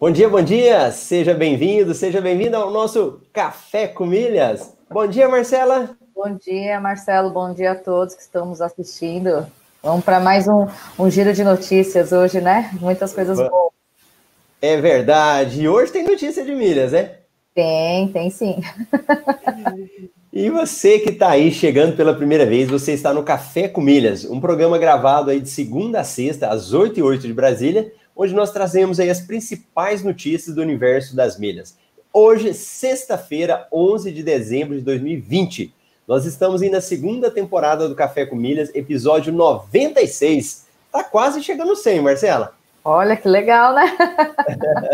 Bom dia, bom dia! Seja bem-vindo, seja bem-vinda ao nosso Café com Milhas. Bom dia, Marcela! Bom dia, Marcelo, bom dia a todos que estamos assistindo. Vamos para mais um, um giro de notícias hoje, né? Muitas coisas boas. É verdade. E hoje tem notícia de milhas, né? Tem, tem sim. E você que está aí chegando pela primeira vez, você está no Café com Milhas, um programa gravado aí de segunda a sexta, às 8 e 8 de Brasília, onde nós trazemos aí as principais notícias do universo das milhas. Hoje, sexta-feira, 11 de dezembro de 2020. Nós estamos indo na segunda temporada do Café com Milhas, episódio 96. Tá quase chegando 100, Marcela. Olha que legal, né?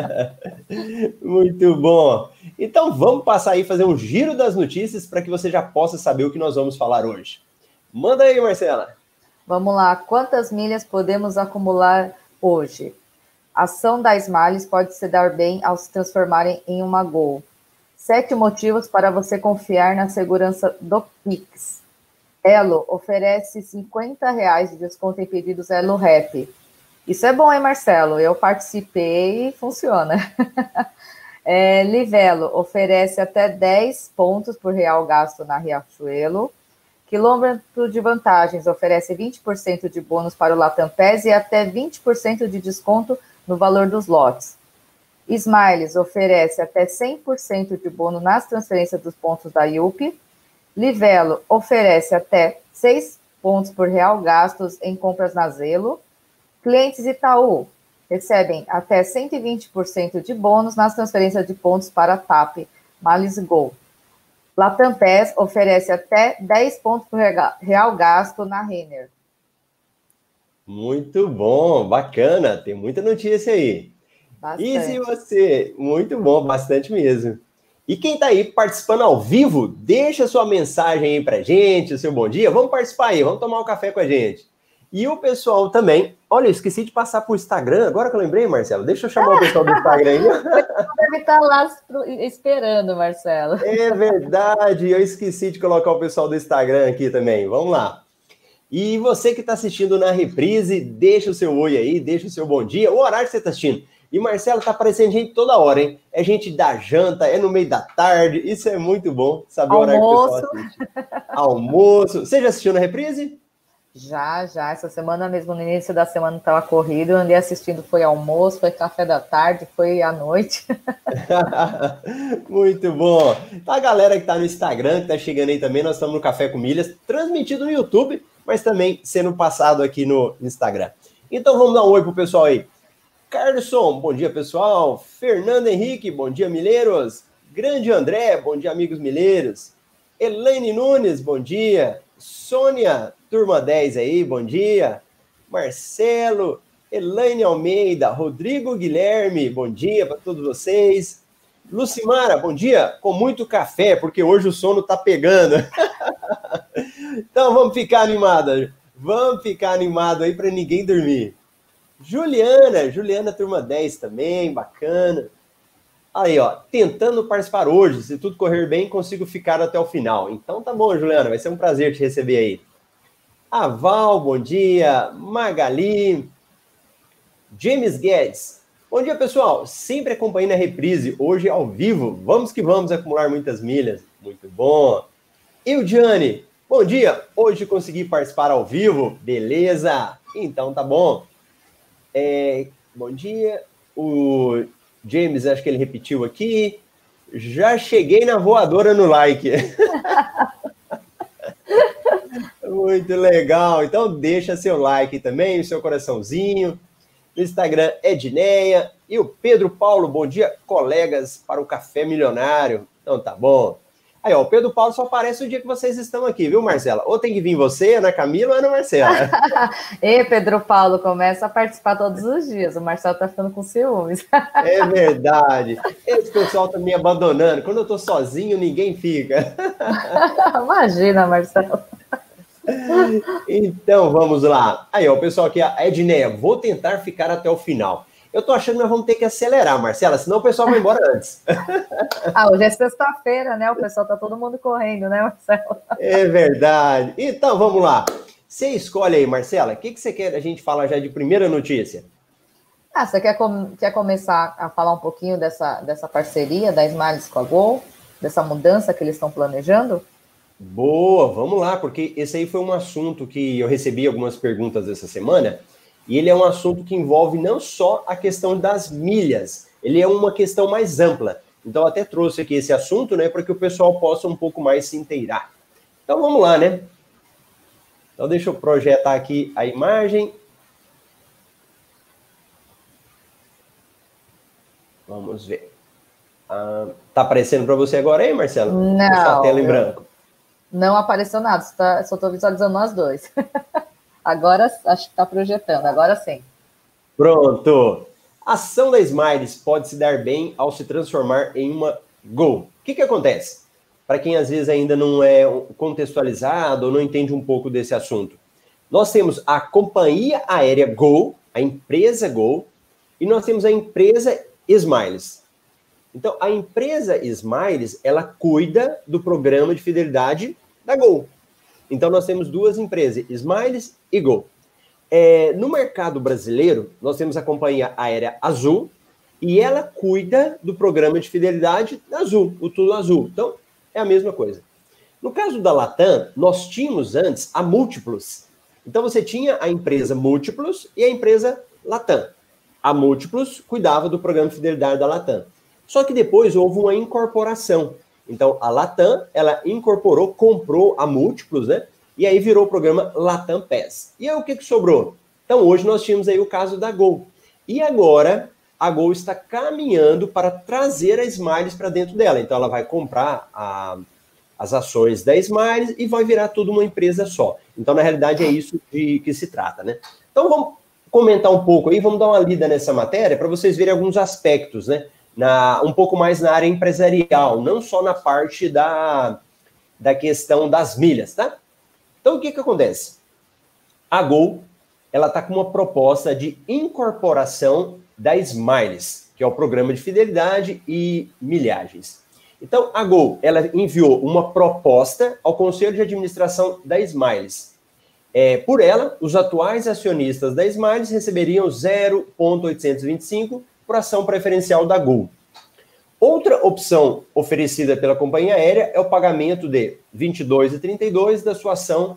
Muito bom. Então vamos passar aí fazer um giro das notícias para que você já possa saber o que nós vamos falar hoje. Manda aí, Marcela. Vamos lá. Quantas milhas podemos acumular hoje? A ação da Smiles pode se dar bem ao se transformarem em uma Gol. Sete motivos para você confiar na segurança do Pix. Elo oferece 50 reais de desconto em pedidos Elo Rap. Isso é bom, hein, Marcelo? Eu participei e funciona. é, Livelo oferece até 10 pontos por real gasto na Riachuelo. Quilômetro de vantagens oferece 20% de bônus para o Latam PES e até 20% de desconto no valor dos lotes. Smiles oferece até 100% de bônus nas transferências dos pontos da IUP. Livelo oferece até 6 pontos por real gastos em compras na Zelo. Clientes Itaú recebem até 120% de bônus nas transferências de pontos para TAP Malis Go. Latam PES oferece até 10 pontos por real gasto na Renner. Muito bom, bacana, tem muita notícia aí. Bastante. E se você, muito bom, bastante mesmo. E quem está aí participando ao vivo, deixa sua mensagem aí para gente, o seu bom dia. Vamos participar aí, vamos tomar um café com a gente. E o pessoal também. Olha, eu esqueci de passar para o Instagram, agora que eu lembrei, Marcelo. Deixa eu chamar o pessoal do Instagram aí. Deve estar tá lá esperando, Marcelo. É verdade, eu esqueci de colocar o pessoal do Instagram aqui também. Vamos lá. E você que está assistindo na reprise, deixa o seu oi aí, deixa o seu bom dia, o horário que você está assistindo. E Marcelo tá aparecendo gente toda hora, hein? É gente da janta, é no meio da tarde. Isso é muito bom saber Almoço. o horário que o pessoal assiste. Almoço. Você já assistiu na reprise? Já, já. Essa semana mesmo, no início da semana, estava corrido. Eu andei assistindo, foi almoço, foi café da tarde, foi à noite. Muito bom. Então, a galera que está no Instagram, que está chegando aí também, nós estamos no Café com Milhas, transmitido no YouTube, mas também sendo passado aqui no Instagram. Então vamos dar um oi pro pessoal aí. Carlson, bom dia pessoal. Fernando Henrique, bom dia Mileiros. Grande André, bom dia amigos Mileiros. Elaine Nunes, bom dia. Sônia, turma 10 aí, bom dia. Marcelo, Elaine Almeida, Rodrigo Guilherme, bom dia para todos vocês. Lucimara, bom dia, com muito café, porque hoje o sono tá pegando. então vamos ficar animada, vamos ficar animado aí para ninguém dormir. Juliana, Juliana turma 10 também, bacana. Aí, ó, tentando participar hoje. Se tudo correr bem, consigo ficar até o final. Então tá bom, Juliana, vai ser um prazer te receber aí. A Val, bom dia. Magali. James Guedes. Bom dia, pessoal. Sempre acompanhando a reprise, hoje ao vivo. Vamos que vamos acumular muitas milhas. Muito bom. E o Gianni. Bom dia. Hoje consegui participar ao vivo. Beleza? Então tá bom. É, bom dia. O James, acho que ele repetiu aqui. Já cheguei na voadora no like. Muito legal. Então deixa seu like também, seu coraçãozinho. No Instagram, Edneia. E o Pedro Paulo, bom dia, colegas, para o Café Milionário. Então tá bom. Aí, ó, o Pedro Paulo só aparece o dia que vocês estão aqui, viu, Marcela? Ou tem que vir você, Ana Camila ou Ana Marcela. e Pedro Paulo, começa a participar todos os dias. O Marcelo tá ficando com ciúmes. é verdade. Esse pessoal tá me abandonando. Quando eu tô sozinho, ninguém fica. Imagina, Marcelo. Então, vamos lá. Aí, ó, o pessoal aqui, a Edneia, vou tentar ficar até o final. Eu tô achando que nós vamos ter que acelerar, Marcela, senão o pessoal vai embora antes. ah, hoje é sexta-feira, né? O pessoal tá todo mundo correndo, né, Marcela? É verdade. Então, vamos lá. Você escolhe aí, Marcela, o que, que você quer a gente falar já de primeira notícia? Ah, você quer, com, quer começar a falar um pouquinho dessa, dessa parceria da Smiles com a Gol, dessa mudança que eles estão planejando? Boa, vamos lá, porque esse aí foi um assunto que eu recebi algumas perguntas essa semana, e ele é um assunto que envolve não só a questão das milhas, ele é uma questão mais ampla. Então, até trouxe aqui esse assunto, né, para que o pessoal possa um pouco mais se inteirar. Então, vamos lá, né? Então, deixa eu projetar aqui a imagem. Vamos ver. Ah, tá aparecendo para você agora aí, Marcelo? Não. Só a tela em branco. Não apareceu nada, tá, só estou visualizando nós dois. agora acho que está projetando, agora sim. Pronto. A ação da Smiles pode se dar bem ao se transformar em uma Go. O que, que acontece? Para quem às vezes ainda não é contextualizado ou não entende um pouco desse assunto. Nós temos a companhia aérea Go, a empresa Go, e nós temos a empresa Smiles. Então, a empresa Smiles, ela cuida do programa de fidelidade da Gol. Então, nós temos duas empresas, Smiles e Gol. É, no mercado brasileiro, nós temos a companhia aérea Azul e ela cuida do programa de fidelidade da Azul, o Tudo Azul. Então, é a mesma coisa. No caso da Latam, nós tínhamos antes a Múltiplos. Então, você tinha a empresa Múltiplos e a empresa Latam. A Múltiplos cuidava do programa de fidelidade da Latam. Só que depois houve uma incorporação. Então, a Latam, ela incorporou, comprou a Múltiplos, né? E aí virou o programa Latam PES. E aí o que, que sobrou? Então, hoje nós tínhamos aí o caso da Gol. E agora, a Gol está caminhando para trazer a Smiles para dentro dela. Então, ela vai comprar a, as ações da Smiles e vai virar tudo uma empresa só. Então, na realidade, é isso de que se trata, né? Então, vamos comentar um pouco aí, vamos dar uma lida nessa matéria para vocês verem alguns aspectos, né? Na, um pouco mais na área empresarial, não só na parte da, da questão das milhas, tá? Então, o que, que acontece? A Gol, ela está com uma proposta de incorporação da Smiles, que é o programa de fidelidade e milhagens. Então, a Gol, ela enviou uma proposta ao Conselho de Administração da Smiles. É, por ela, os atuais acionistas da Smiles receberiam 0,825 por ação preferencial da Gol. Outra opção oferecida pela companhia aérea é o pagamento de 22,32 da sua ação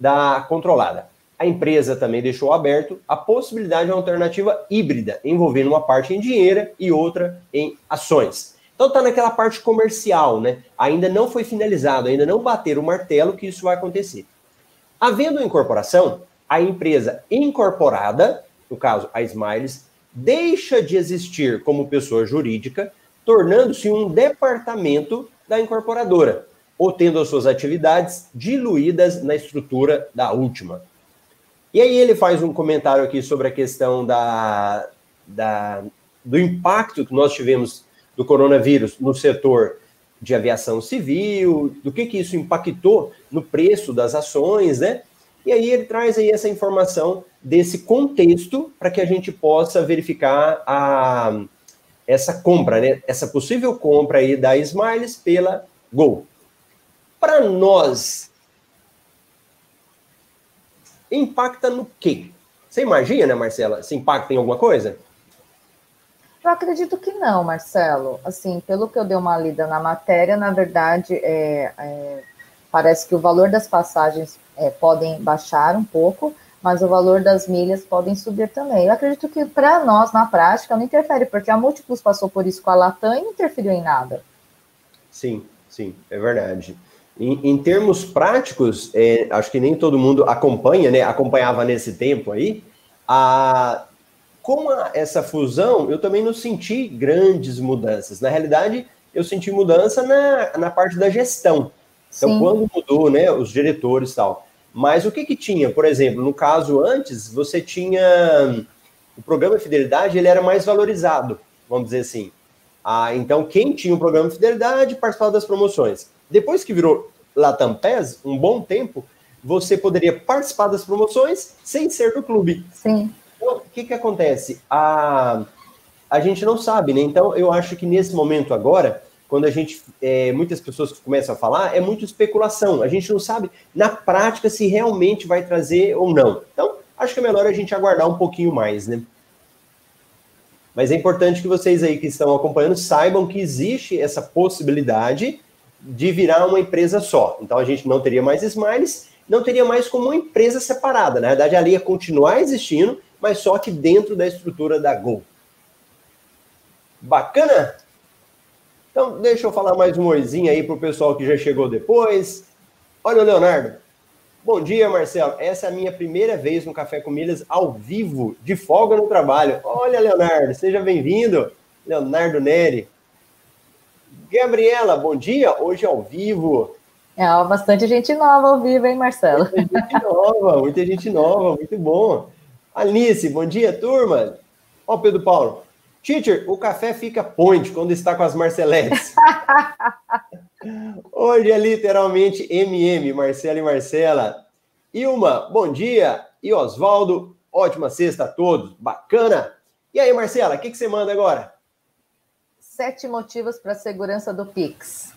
da controlada. A empresa também deixou aberto a possibilidade de uma alternativa híbrida, envolvendo uma parte em dinheiro e outra em ações. Então está naquela parte comercial, né? Ainda não foi finalizado, ainda não bater o martelo que isso vai acontecer. Havendo incorporação, a empresa incorporada, no caso a Smiles, deixa de existir como pessoa jurídica, tornando-se um departamento da incorporadora, ou tendo as suas atividades diluídas na estrutura da última. E aí ele faz um comentário aqui sobre a questão da, da, do impacto que nós tivemos do coronavírus no setor de aviação civil, do que, que isso impactou no preço das ações, né? E aí ele traz aí essa informação desse contexto para que a gente possa verificar a, essa compra, né? Essa possível compra aí da Smiles pela Gol. Para nós, impacta no quê? Você imagina, Marcela, se impacta em alguma coisa? Eu acredito que não, Marcelo. Assim, pelo que eu dei uma lida na matéria, na verdade, é, é parece que o valor das passagens é, podem baixar um pouco, mas o valor das milhas podem subir também. Eu acredito que para nós, na prática, não interfere, porque a Múltiplos passou por isso com a Latam e não interferiu em nada. Sim, sim, é verdade. Em, em termos práticos, é, acho que nem todo mundo acompanha, né? Acompanhava nesse tempo aí. A, com a, essa fusão, eu também não senti grandes mudanças. Na realidade, eu senti mudança na, na parte da gestão. Então, Sim. quando mudou, né, os diretores e tal. Mas o que que tinha? Por exemplo, no caso antes, você tinha o programa de fidelidade, ele era mais valorizado, vamos dizer assim. Ah, então, quem tinha o programa de fidelidade participava das promoções. Depois que virou Latam PES, um bom tempo, você poderia participar das promoções sem ser do clube. Sim. Então, o que que acontece? A, a gente não sabe, né? Então, eu acho que nesse momento agora, quando a gente, é, muitas pessoas começam a falar, é muito especulação. A gente não sabe na prática se realmente vai trazer ou não. Então, acho que é melhor a gente aguardar um pouquinho mais, né? Mas é importante que vocês aí que estão acompanhando saibam que existe essa possibilidade de virar uma empresa só. Então a gente não teria mais Smiles, não teria mais como uma empresa separada. Na verdade, ali ia continuar existindo, mas só que dentro da estrutura da Gol. Bacana? Então, deixa eu falar mais um oizinho aí pro pessoal que já chegou depois. Olha o Leonardo. Bom dia, Marcelo. Essa é a minha primeira vez no Café com Milhas ao vivo, de folga no trabalho. Olha, Leonardo, seja bem-vindo. Leonardo Neri. Gabriela, bom dia. Hoje ao vivo. É, bastante gente nova ao vivo, hein, Marcelo? Muita gente nova, muita gente nova, muito bom. Alice, bom dia, turma. Ó, Pedro Paulo. Teacher, o café fica point quando está com as Marceletes. Hoje é literalmente MM, Marcela e Marcela. Ilma, bom dia. E Oswaldo, ótima sexta a todos. Bacana. E aí, Marcela, o que, que você manda agora? Sete motivos para a segurança do Pix.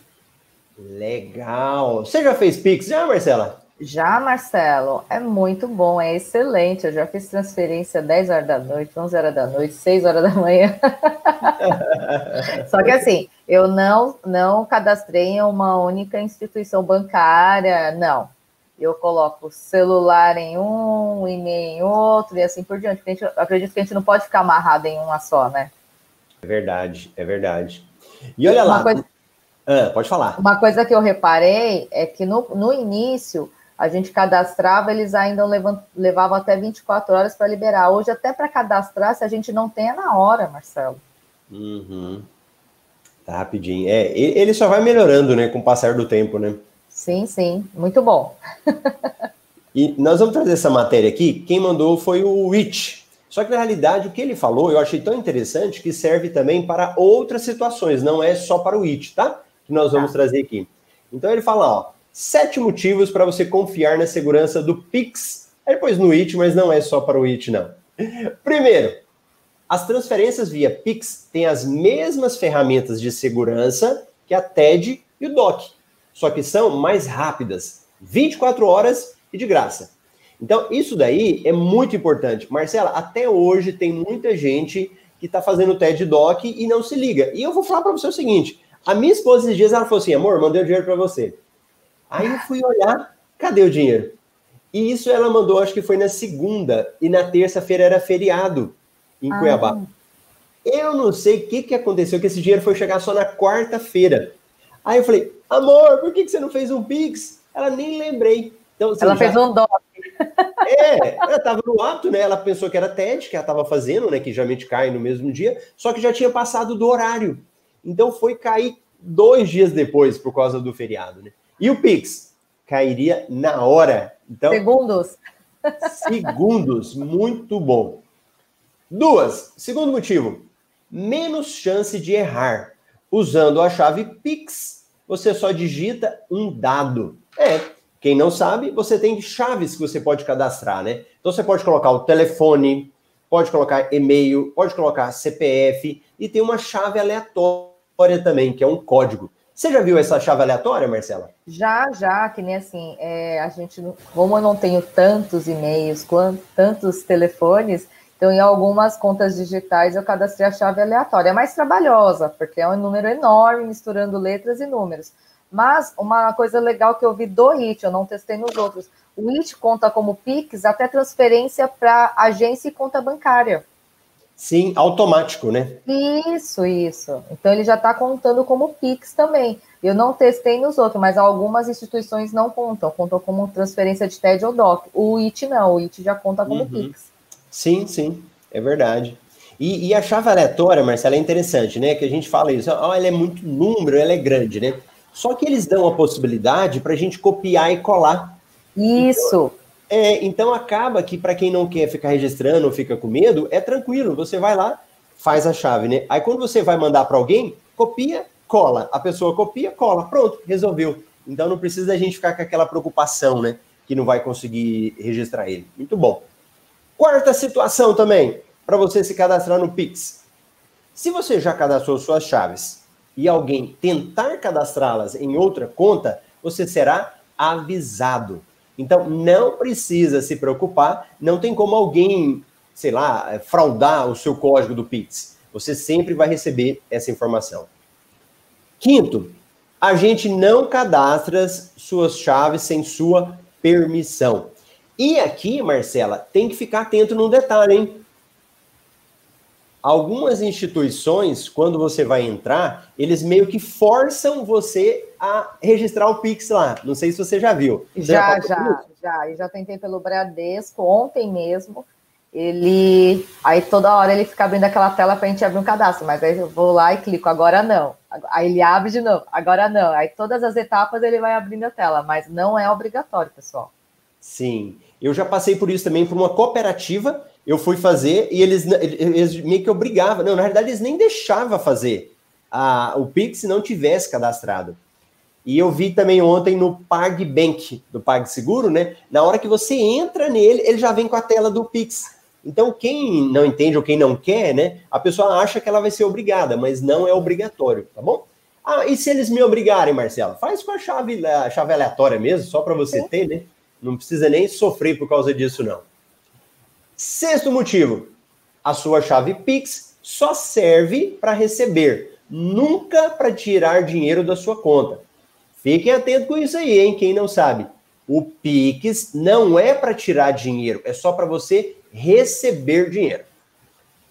Legal. Você já fez Pix já, Marcela? Já, Marcelo, é muito bom, é excelente. Eu já fiz transferência 10 horas da noite, 11 horas da noite, 6 horas da manhã. Só que assim, eu não, não cadastrei em uma única instituição bancária, não. Eu coloco celular em um, e-mail em outro e assim por diante. Gente, acredito que a gente não pode ficar amarrado em uma só, né? É verdade, é verdade. E olha uma lá. Coisa, ah, pode falar. Uma coisa que eu reparei é que no, no início a gente cadastrava, eles ainda levam, levavam até 24 horas para liberar. Hoje, até para cadastrar, se a gente não tem, é na hora, Marcelo. Uhum. Tá rapidinho. É, ele só vai melhorando, né, com o passar do tempo, né? Sim, sim. Muito bom. e nós vamos trazer essa matéria aqui. Quem mandou foi o Rich. Só que, na realidade, o que ele falou eu achei tão interessante que serve também para outras situações, não é só para o IT, tá? Que nós vamos tá. trazer aqui. Então, ele fala, ó, Sete motivos para você confiar na segurança do Pix. Aí depois no IT, mas não é só para o IT, não. Primeiro, as transferências via Pix têm as mesmas ferramentas de segurança que a TED e o DOC, só que são mais rápidas, 24 horas e de graça. Então, isso daí é muito importante. Marcela, até hoje tem muita gente que está fazendo TED DOC e não se liga. E eu vou falar para você o seguinte: a minha esposa esses dias ela falou assim: amor, mandei o dinheiro para você. Aí eu fui olhar, cadê o dinheiro? E isso ela mandou, acho que foi na segunda, e na terça-feira era feriado em ah. Cuiabá. Eu não sei o que, que aconteceu, que esse dinheiro foi chegar só na quarta-feira. Aí eu falei, amor, por que, que você não fez um Pix? Ela nem lembrei. Então, assim, ela já... fez um dó. É, ela estava no ato, né? Ela pensou que era TED, que ela estava fazendo, né? Que geralmente cai no mesmo dia, só que já tinha passado do horário. Então foi cair dois dias depois por causa do feriado, né? E o Pix cairia na hora. Então, segundos. Segundos, muito bom. Duas, segundo motivo, menos chance de errar. Usando a chave Pix, você só digita um dado. É, quem não sabe, você tem chaves que você pode cadastrar, né? Então você pode colocar o telefone, pode colocar e-mail, pode colocar CPF e tem uma chave aleatória também, que é um código. Você já viu essa chave aleatória, Marcela? Já, já, que nem assim, é, a gente, como eu não tenho tantos e-mails, quanto, tantos telefones, então em algumas contas digitais eu cadastrei a chave aleatória. É mais trabalhosa, porque é um número enorme, misturando letras e números. Mas uma coisa legal que eu vi do IT, eu não testei nos outros, o IT conta como Pix até transferência para agência e conta bancária. Sim, automático, né? Isso, isso. Então ele já está contando como Pix também. Eu não testei nos outros, mas algumas instituições não contam, contam como transferência de TED ou DOC. O IT não, o IT já conta como uhum. Pix. Sim, sim, é verdade. E, e, a chave aleatória, Marcela, é interessante, né? Que a gente fala isso, oh, ela é muito número, ela é grande, né? Só que eles dão a possibilidade para a gente copiar e colar. Isso. Então, é, então acaba que para quem não quer ficar registrando ou fica com medo, é tranquilo. Você vai lá, faz a chave, né? Aí quando você vai mandar para alguém, copia, cola. A pessoa copia, cola. Pronto, resolveu. Então não precisa a gente ficar com aquela preocupação, né? Que não vai conseguir registrar ele. Muito bom. Quarta situação também, para você se cadastrar no Pix. Se você já cadastrou suas chaves e alguém tentar cadastrá-las em outra conta, você será avisado. Então, não precisa se preocupar, não tem como alguém, sei lá, fraudar o seu código do Pix. Você sempre vai receber essa informação. Quinto, a gente não cadastra suas chaves sem sua permissão. E aqui, Marcela, tem que ficar atento num detalhe, hein? Algumas instituições, quando você vai entrar, eles meio que forçam você a registrar o Pix lá. Não sei se você já viu. Você já, já, já, já. Eu já tentei pelo Bradesco ontem mesmo. Ele. Aí toda hora ele fica abrindo aquela tela para a gente abrir um cadastro, mas aí eu vou lá e clico, agora não. Aí ele abre de novo, agora não. Aí todas as etapas ele vai abrindo a tela, mas não é obrigatório, pessoal. Sim. Eu já passei por isso também por uma cooperativa. Eu fui fazer e eles, eles meio que obrigavam. Não, na verdade, eles nem deixavam fazer a, o Pix se não tivesse cadastrado. E eu vi também ontem no PagBank, do PagSeguro, né? Na hora que você entra nele, ele já vem com a tela do Pix. Então, quem não entende ou quem não quer, né? A pessoa acha que ela vai ser obrigada, mas não é obrigatório, tá bom? Ah, e se eles me obrigarem, Marcelo? Faz com a chave, a chave aleatória mesmo, só para você Sim. ter, né? Não precisa nem sofrer por causa disso, não. Sexto motivo: a sua chave Pix só serve para receber, nunca para tirar dinheiro da sua conta. Fiquem atentos com isso aí, hein? Quem não sabe. O Pix não é para tirar dinheiro, é só para você receber dinheiro.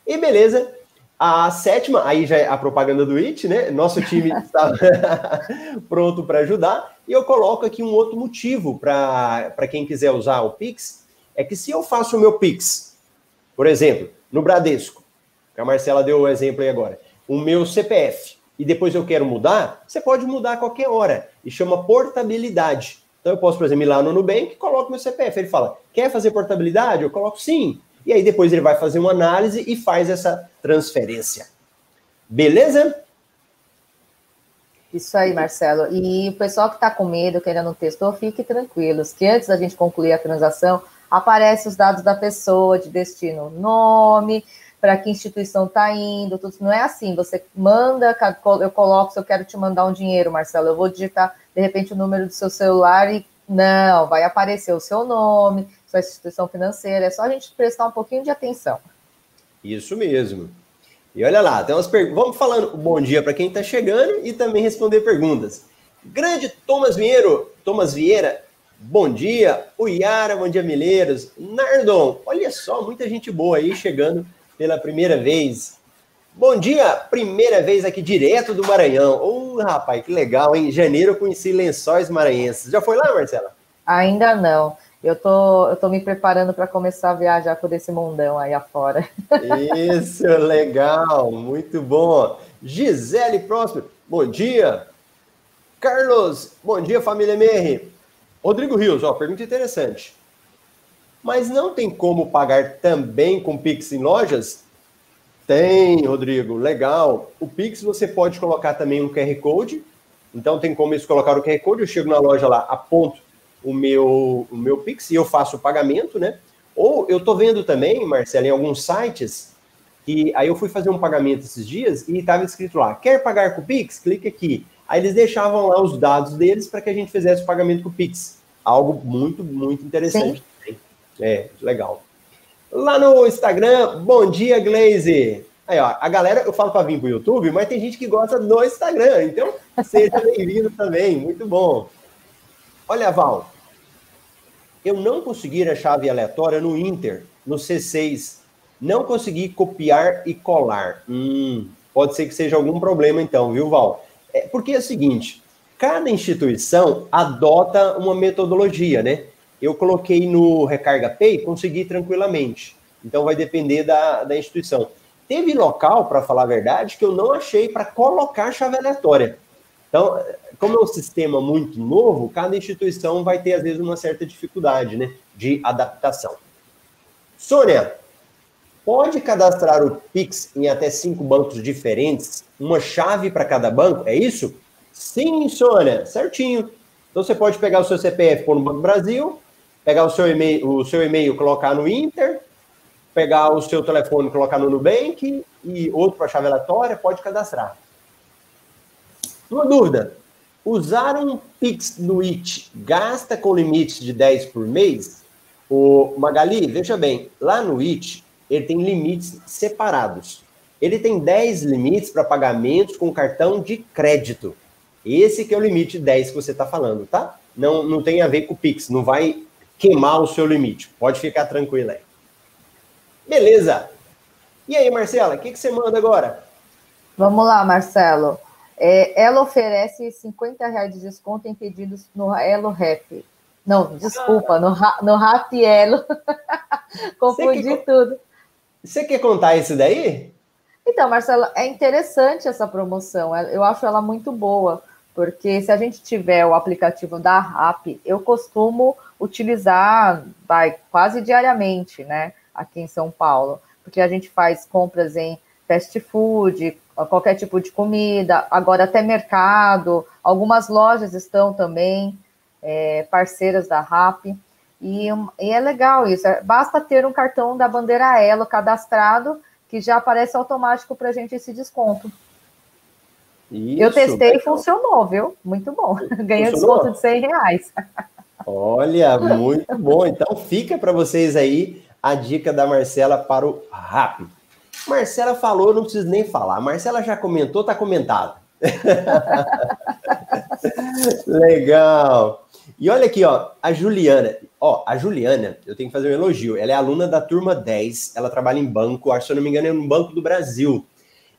E beleza, a sétima, aí já é a propaganda do IT, né? Nosso time está pronto para ajudar. E eu coloco aqui um outro motivo para quem quiser usar o Pix, é que se eu faço o meu Pix, por exemplo, no Bradesco, que a Marcela deu o exemplo aí agora, o meu CPF, e depois eu quero mudar, você pode mudar a qualquer hora, e chama portabilidade. Então eu posso, por exemplo, ir lá no Nubank, coloco meu CPF, ele fala, quer fazer portabilidade? Eu coloco sim. E aí depois ele vai fazer uma análise e faz essa transferência. Beleza? Isso aí, Marcelo. E o pessoal que está com medo, que ainda não testou, fique tranquilos, que antes da gente concluir a transação, aparece os dados da pessoa, de destino, nome, para que instituição está indo, tudo. Não é assim, você manda, eu coloco, se eu quero te mandar um dinheiro, Marcelo, eu vou digitar, de repente, o número do seu celular e não, vai aparecer o seu nome, sua instituição financeira. É só a gente prestar um pouquinho de atenção. Isso mesmo. E olha lá, tem umas. Vamos falando bom dia para quem está chegando e também responder perguntas. Grande Thomas Vieiro, Thomas Vieira, bom dia. O Yara, bom dia, Mileiros. Nardon, olha só, muita gente boa aí chegando pela primeira vez. Bom dia, primeira vez aqui direto do Maranhão. Ô, oh, rapaz, que legal, hein? Em janeiro eu conheci lençóis maranhenses. Já foi lá, Marcela? Ainda não. Eu tô, eu tô me preparando para começar a viajar por esse mundão aí afora. Isso, legal, muito bom. Gisele Próspero, bom dia. Carlos, bom dia, família MR. Rodrigo Rios, ó, pergunta interessante. Mas não tem como pagar também com Pix em lojas? Tem, Rodrigo, legal. O Pix você pode colocar também um QR Code. Então tem como isso colocar o QR Code, eu chego na loja lá, aponto o meu, o meu Pix e eu faço o pagamento, né? Ou eu tô vendo também, Marcelo, em alguns sites, que aí eu fui fazer um pagamento esses dias e estava escrito lá, quer pagar com o Pix? Clique aqui. Aí eles deixavam lá os dados deles para que a gente fizesse o pagamento com o Pix. Algo muito, muito interessante. Sim. É, legal. Lá no Instagram, bom dia, Glaze. Aí, ó, a galera, eu falo para vir para o YouTube, mas tem gente que gosta do Instagram, então seja bem-vindo também, muito bom. Olha, Val, eu não consegui a chave aleatória no Inter, no C6. Não consegui copiar e colar. Hum, pode ser que seja algum problema então, viu, Val? É, porque é o seguinte, cada instituição adota uma metodologia, né? Eu coloquei no Recarga Pay, consegui tranquilamente. Então vai depender da, da instituição. Teve local, para falar a verdade, que eu não achei para colocar chave aleatória. Então, como é um sistema muito novo, cada instituição vai ter, às vezes, uma certa dificuldade né, de adaptação. Sônia, pode cadastrar o Pix em até cinco bancos diferentes, uma chave para cada banco, é isso? Sim, Sônia, certinho. Então você pode pegar o seu CPF pôr no Banco Brasil, pegar o seu e-mail, o seu e-mail colocar no Inter, pegar o seu telefone colocar no Nubank e outro para chave aleatória, pode cadastrar. Uma dúvida: usar um Pix no IT gasta com limite de 10 por mês? O Magali, veja bem, lá no IT ele tem limites separados. ele tem 10 limites para pagamentos com cartão de crédito. Esse que é o limite 10 que você está falando, tá? Não, não tem a ver com o Pix, não vai queimar o seu limite. Pode ficar tranquilo aí. Beleza. E aí, Marcela, o que, que você manda agora? Vamos lá, Marcelo. É, ela oferece 50 reais de desconto em pedidos no Elo Rap. Não, desculpa, no, no Rap Elo. Confundi quer, tudo. Você quer contar isso daí? Então, Marcelo, é interessante essa promoção. É, eu acho ela muito boa, porque se a gente tiver o aplicativo da RAP, eu costumo utilizar vai, quase diariamente, né, aqui em São Paulo, porque a gente faz compras em fast food, qualquer tipo de comida, agora até mercado, algumas lojas estão também é, parceiras da RAP, e, e, é legal isso, é, basta ter um cartão da bandeira Elo cadastrado, que já aparece automático para a gente esse desconto. Isso, eu testei e funcionou, viu? Muito bom. Ganhei desconto de 100 reais. Olha, muito bom. Então fica para vocês aí a dica da Marcela para o RAP. Marcela falou, não preciso nem falar. Marcela já comentou, tá comentado. Legal. E olha aqui, ó, a Juliana. Ó, a Juliana, eu tenho que fazer um elogio. Ela é aluna da turma 10, ela trabalha em banco, acho, se eu não me engano, é no Banco do Brasil.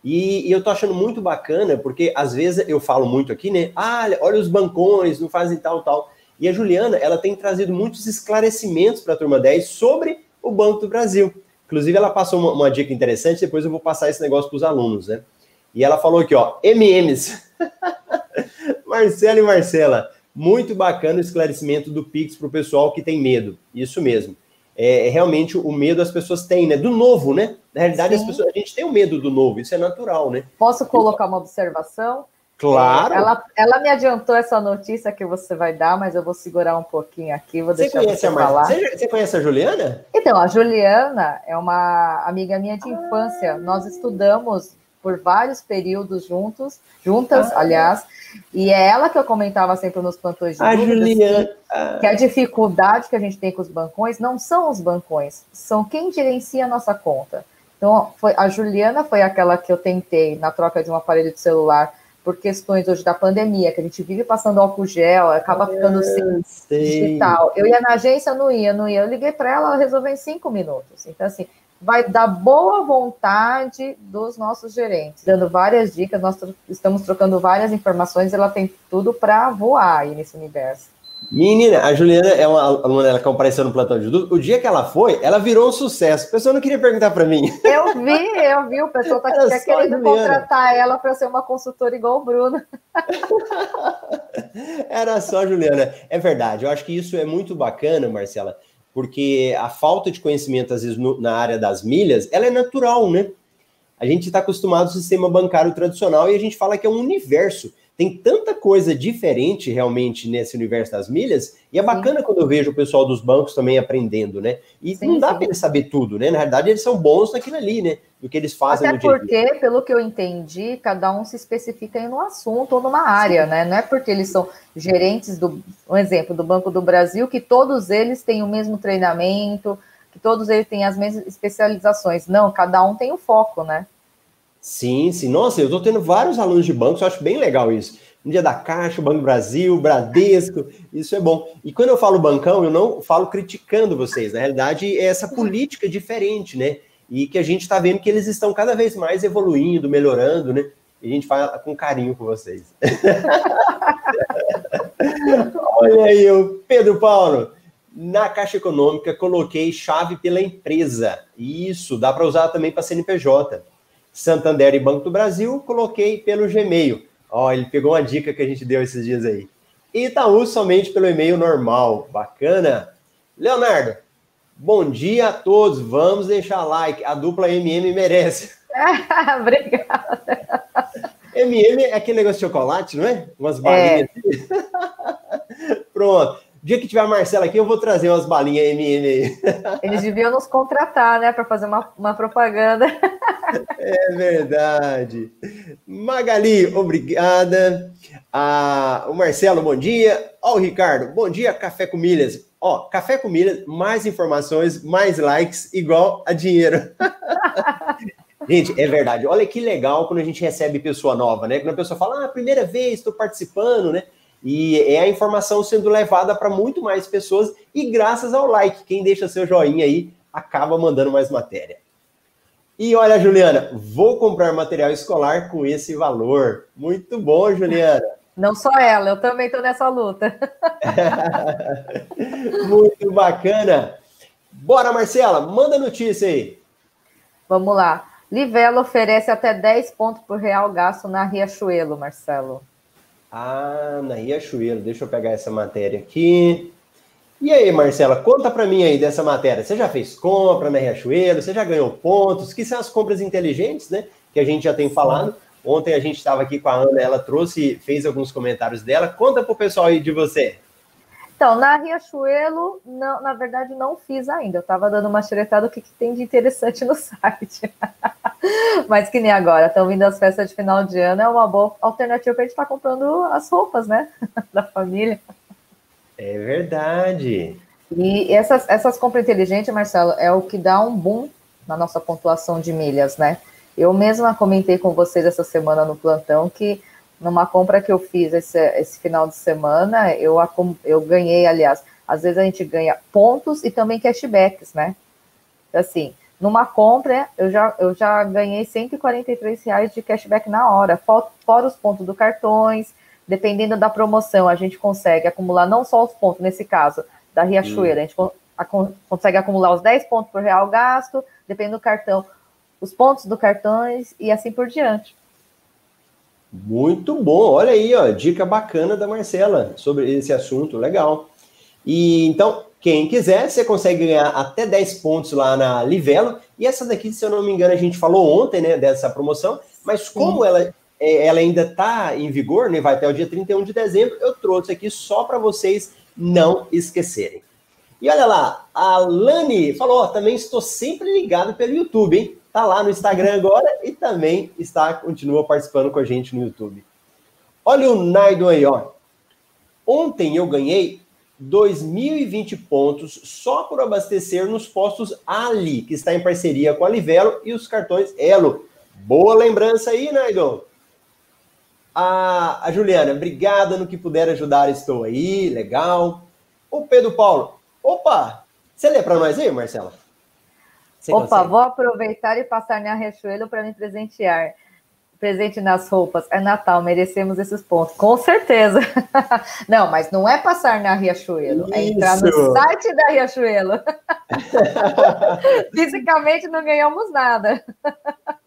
E, e, eu tô achando muito bacana, porque às vezes eu falo muito aqui, né? Ah, olha os bancões, não fazem tal, tal. E a Juliana, ela tem trazido muitos esclarecimentos para a turma 10 sobre o Banco do Brasil. Inclusive, ela passou uma, uma dica interessante, depois eu vou passar esse negócio para os alunos, né? E ela falou aqui, ó, MMs. Marcelo e Marcela, muito bacana o esclarecimento do Pix para o pessoal que tem medo. Isso mesmo. É, é, realmente o medo as pessoas têm, né? Do novo, né? Na realidade, as pessoas, a gente tem o medo do novo, isso é natural, né? Posso colocar uma observação? Claro. Ela, ela me adiantou essa notícia que você vai dar, mas eu vou segurar um pouquinho aqui, vou você deixar conhece você a falar. Você, você, conhece a Juliana? Então, a Juliana é uma amiga minha de infância. Ah. Nós estudamos por vários períodos juntos, juntas, ah. aliás, e é ela que eu comentava sempre nos plantões de a Juliana. Que, que a dificuldade que a gente tem com os bancões não são os bancões, são quem gerencia a nossa conta. Então, foi, a Juliana foi aquela que eu tentei na troca de um aparelho de celular por questões hoje da pandemia, que a gente vive passando álcool gel, acaba ficando ah, sem digital. Eu ia na agência, não ia, não ia. Eu liguei para ela, ela resolveu em cinco minutos. Então, assim, vai dar boa vontade dos nossos gerentes, dando várias dicas, nós estamos trocando várias informações, ela tem tudo para voar aí nesse universo. Menina, a Juliana é uma aluna ela que apareceu no plantão de dúvida. O dia que ela foi, ela virou um sucesso. O pessoal não queria perguntar para mim. Eu vi, eu vi. O pessoal tá querendo contratar ela para ser uma consultora igual o Bruno. Era só a Juliana. É verdade. Eu acho que isso é muito bacana, Marcela, porque a falta de conhecimento, às vezes, no, na área das milhas, ela é natural, né? A gente está acostumado ao sistema bancário tradicional e a gente fala que é um universo tem tanta coisa diferente realmente nesse universo das milhas, e é bacana sim. quando eu vejo o pessoal dos bancos também aprendendo, né? E sim, não dá para eles saber tudo, né? Na verdade, eles são bons naquilo ali, né? Do que eles fazem Até no dia porque, pelo que eu entendi, cada um se especifica em um assunto ou numa área, sim. né? Não é porque eles são gerentes do, um exemplo, do Banco do Brasil, que todos eles têm o mesmo treinamento, que todos eles têm as mesmas especializações. Não, cada um tem o um foco, né? Sim, sim. Nossa, eu estou tendo vários alunos de bancos, eu acho bem legal isso. No dia da Caixa, Banco Brasil, Bradesco, isso é bom. E quando eu falo bancão, eu não falo criticando vocês. Na realidade, é essa política diferente, né? E que a gente está vendo que eles estão cada vez mais evoluindo, melhorando, né? E a gente fala com carinho com vocês. Olha aí, o Pedro Paulo. Na Caixa Econômica, coloquei chave pela empresa. Isso, dá para usar também para CNPJ. Santander e Banco do Brasil, coloquei pelo Gmail. Ó, ele pegou uma dica que a gente deu esses dias aí. Itaú somente pelo e-mail normal. Bacana. Leonardo, bom dia a todos. Vamos deixar like. A dupla MM merece. Obrigada. MM é aquele negócio de chocolate, não é? Umas balinhas. É. Assim. Dia que tiver a Marcela aqui, eu vou trazer umas balinhas MM aí. Eles deviam nos contratar, né, para fazer uma, uma propaganda. É verdade. Magali, obrigada. Ah, o Marcelo, bom dia. Ó, o Ricardo, bom dia, Café com Milhas. Ó, Café com Milhas, mais informações, mais likes, igual a dinheiro. Gente, é verdade. Olha que legal quando a gente recebe pessoa nova, né? Quando a pessoa fala, ah, primeira vez, estou participando, né? E é a informação sendo levada para muito mais pessoas e graças ao like. Quem deixa seu joinha aí acaba mandando mais matéria. E olha, Juliana, vou comprar material escolar com esse valor. Muito bom, Juliana. Não só ela, eu também estou nessa luta. Muito bacana. Bora, Marcela, manda notícia aí. Vamos lá. Livelo oferece até 10 pontos por real gasto na Riachuelo, Marcelo. Ah, na Riachuelo. Deixa eu pegar essa matéria aqui. E aí, Marcela, conta para mim aí dessa matéria. Você já fez compra na Riachuelo? Você já ganhou pontos? Que são as compras inteligentes, né? Que a gente já tem falado. Ontem a gente estava aqui com a Ana, ela trouxe, fez alguns comentários dela. Conta pro pessoal aí de você. Então, na Riachuelo, não, na verdade, não fiz ainda. Eu estava dando uma xeretada do que, que, tem de interessante no site. Mas que nem agora, estão vindo as festas de final de ano, é uma boa alternativa para a gente estar tá comprando as roupas, né? da família. É verdade. E essas, essas compras inteligentes, Marcelo, é o que dá um boom na nossa pontuação de milhas, né? Eu mesma comentei com vocês essa semana no plantão que numa compra que eu fiz esse, esse final de semana, eu, eu ganhei, aliás, às vezes a gente ganha pontos e também cashbacks, né? Assim, numa compra, eu já, eu já ganhei 143 reais de cashback na hora, fora os pontos do cartões, dependendo da promoção, a gente consegue acumular não só os pontos, nesse caso, da Riachuelo, a gente consegue acumular os 10 pontos por real gasto, dependendo do cartão, os pontos do cartões e assim por diante. Muito bom, olha aí, ó, dica bacana da Marcela sobre esse assunto, legal. E então, quem quiser, você consegue ganhar até 10 pontos lá na Livelo. E essa daqui, se eu não me engano, a gente falou ontem, né, dessa promoção, mas como ela, é, ela ainda está em vigor, né, vai até o dia 31 de dezembro, eu trouxe aqui só para vocês não esquecerem. E olha lá, a Lani falou, ó, também estou sempre ligado pelo YouTube, hein? Tá lá no Instagram agora e também está continua participando com a gente no YouTube. Olha o Naido aí, ó. Ontem eu ganhei 2.020 pontos só por abastecer nos postos Ali, que está em parceria com a Livelo e os cartões Elo. Boa lembrança aí, Naido. A, a Juliana, obrigada no que puder ajudar, estou aí, legal. O Pedro Paulo, opa, você lê para nós aí, Marcela? Você Opa, consegue? vou aproveitar e passar na Riachuelo para me presentear. Presente nas roupas. É Natal, merecemos esses pontos. Com certeza. não, mas não é passar na Riachuelo, Isso. é entrar no site da Riachuelo. Fisicamente não ganhamos nada.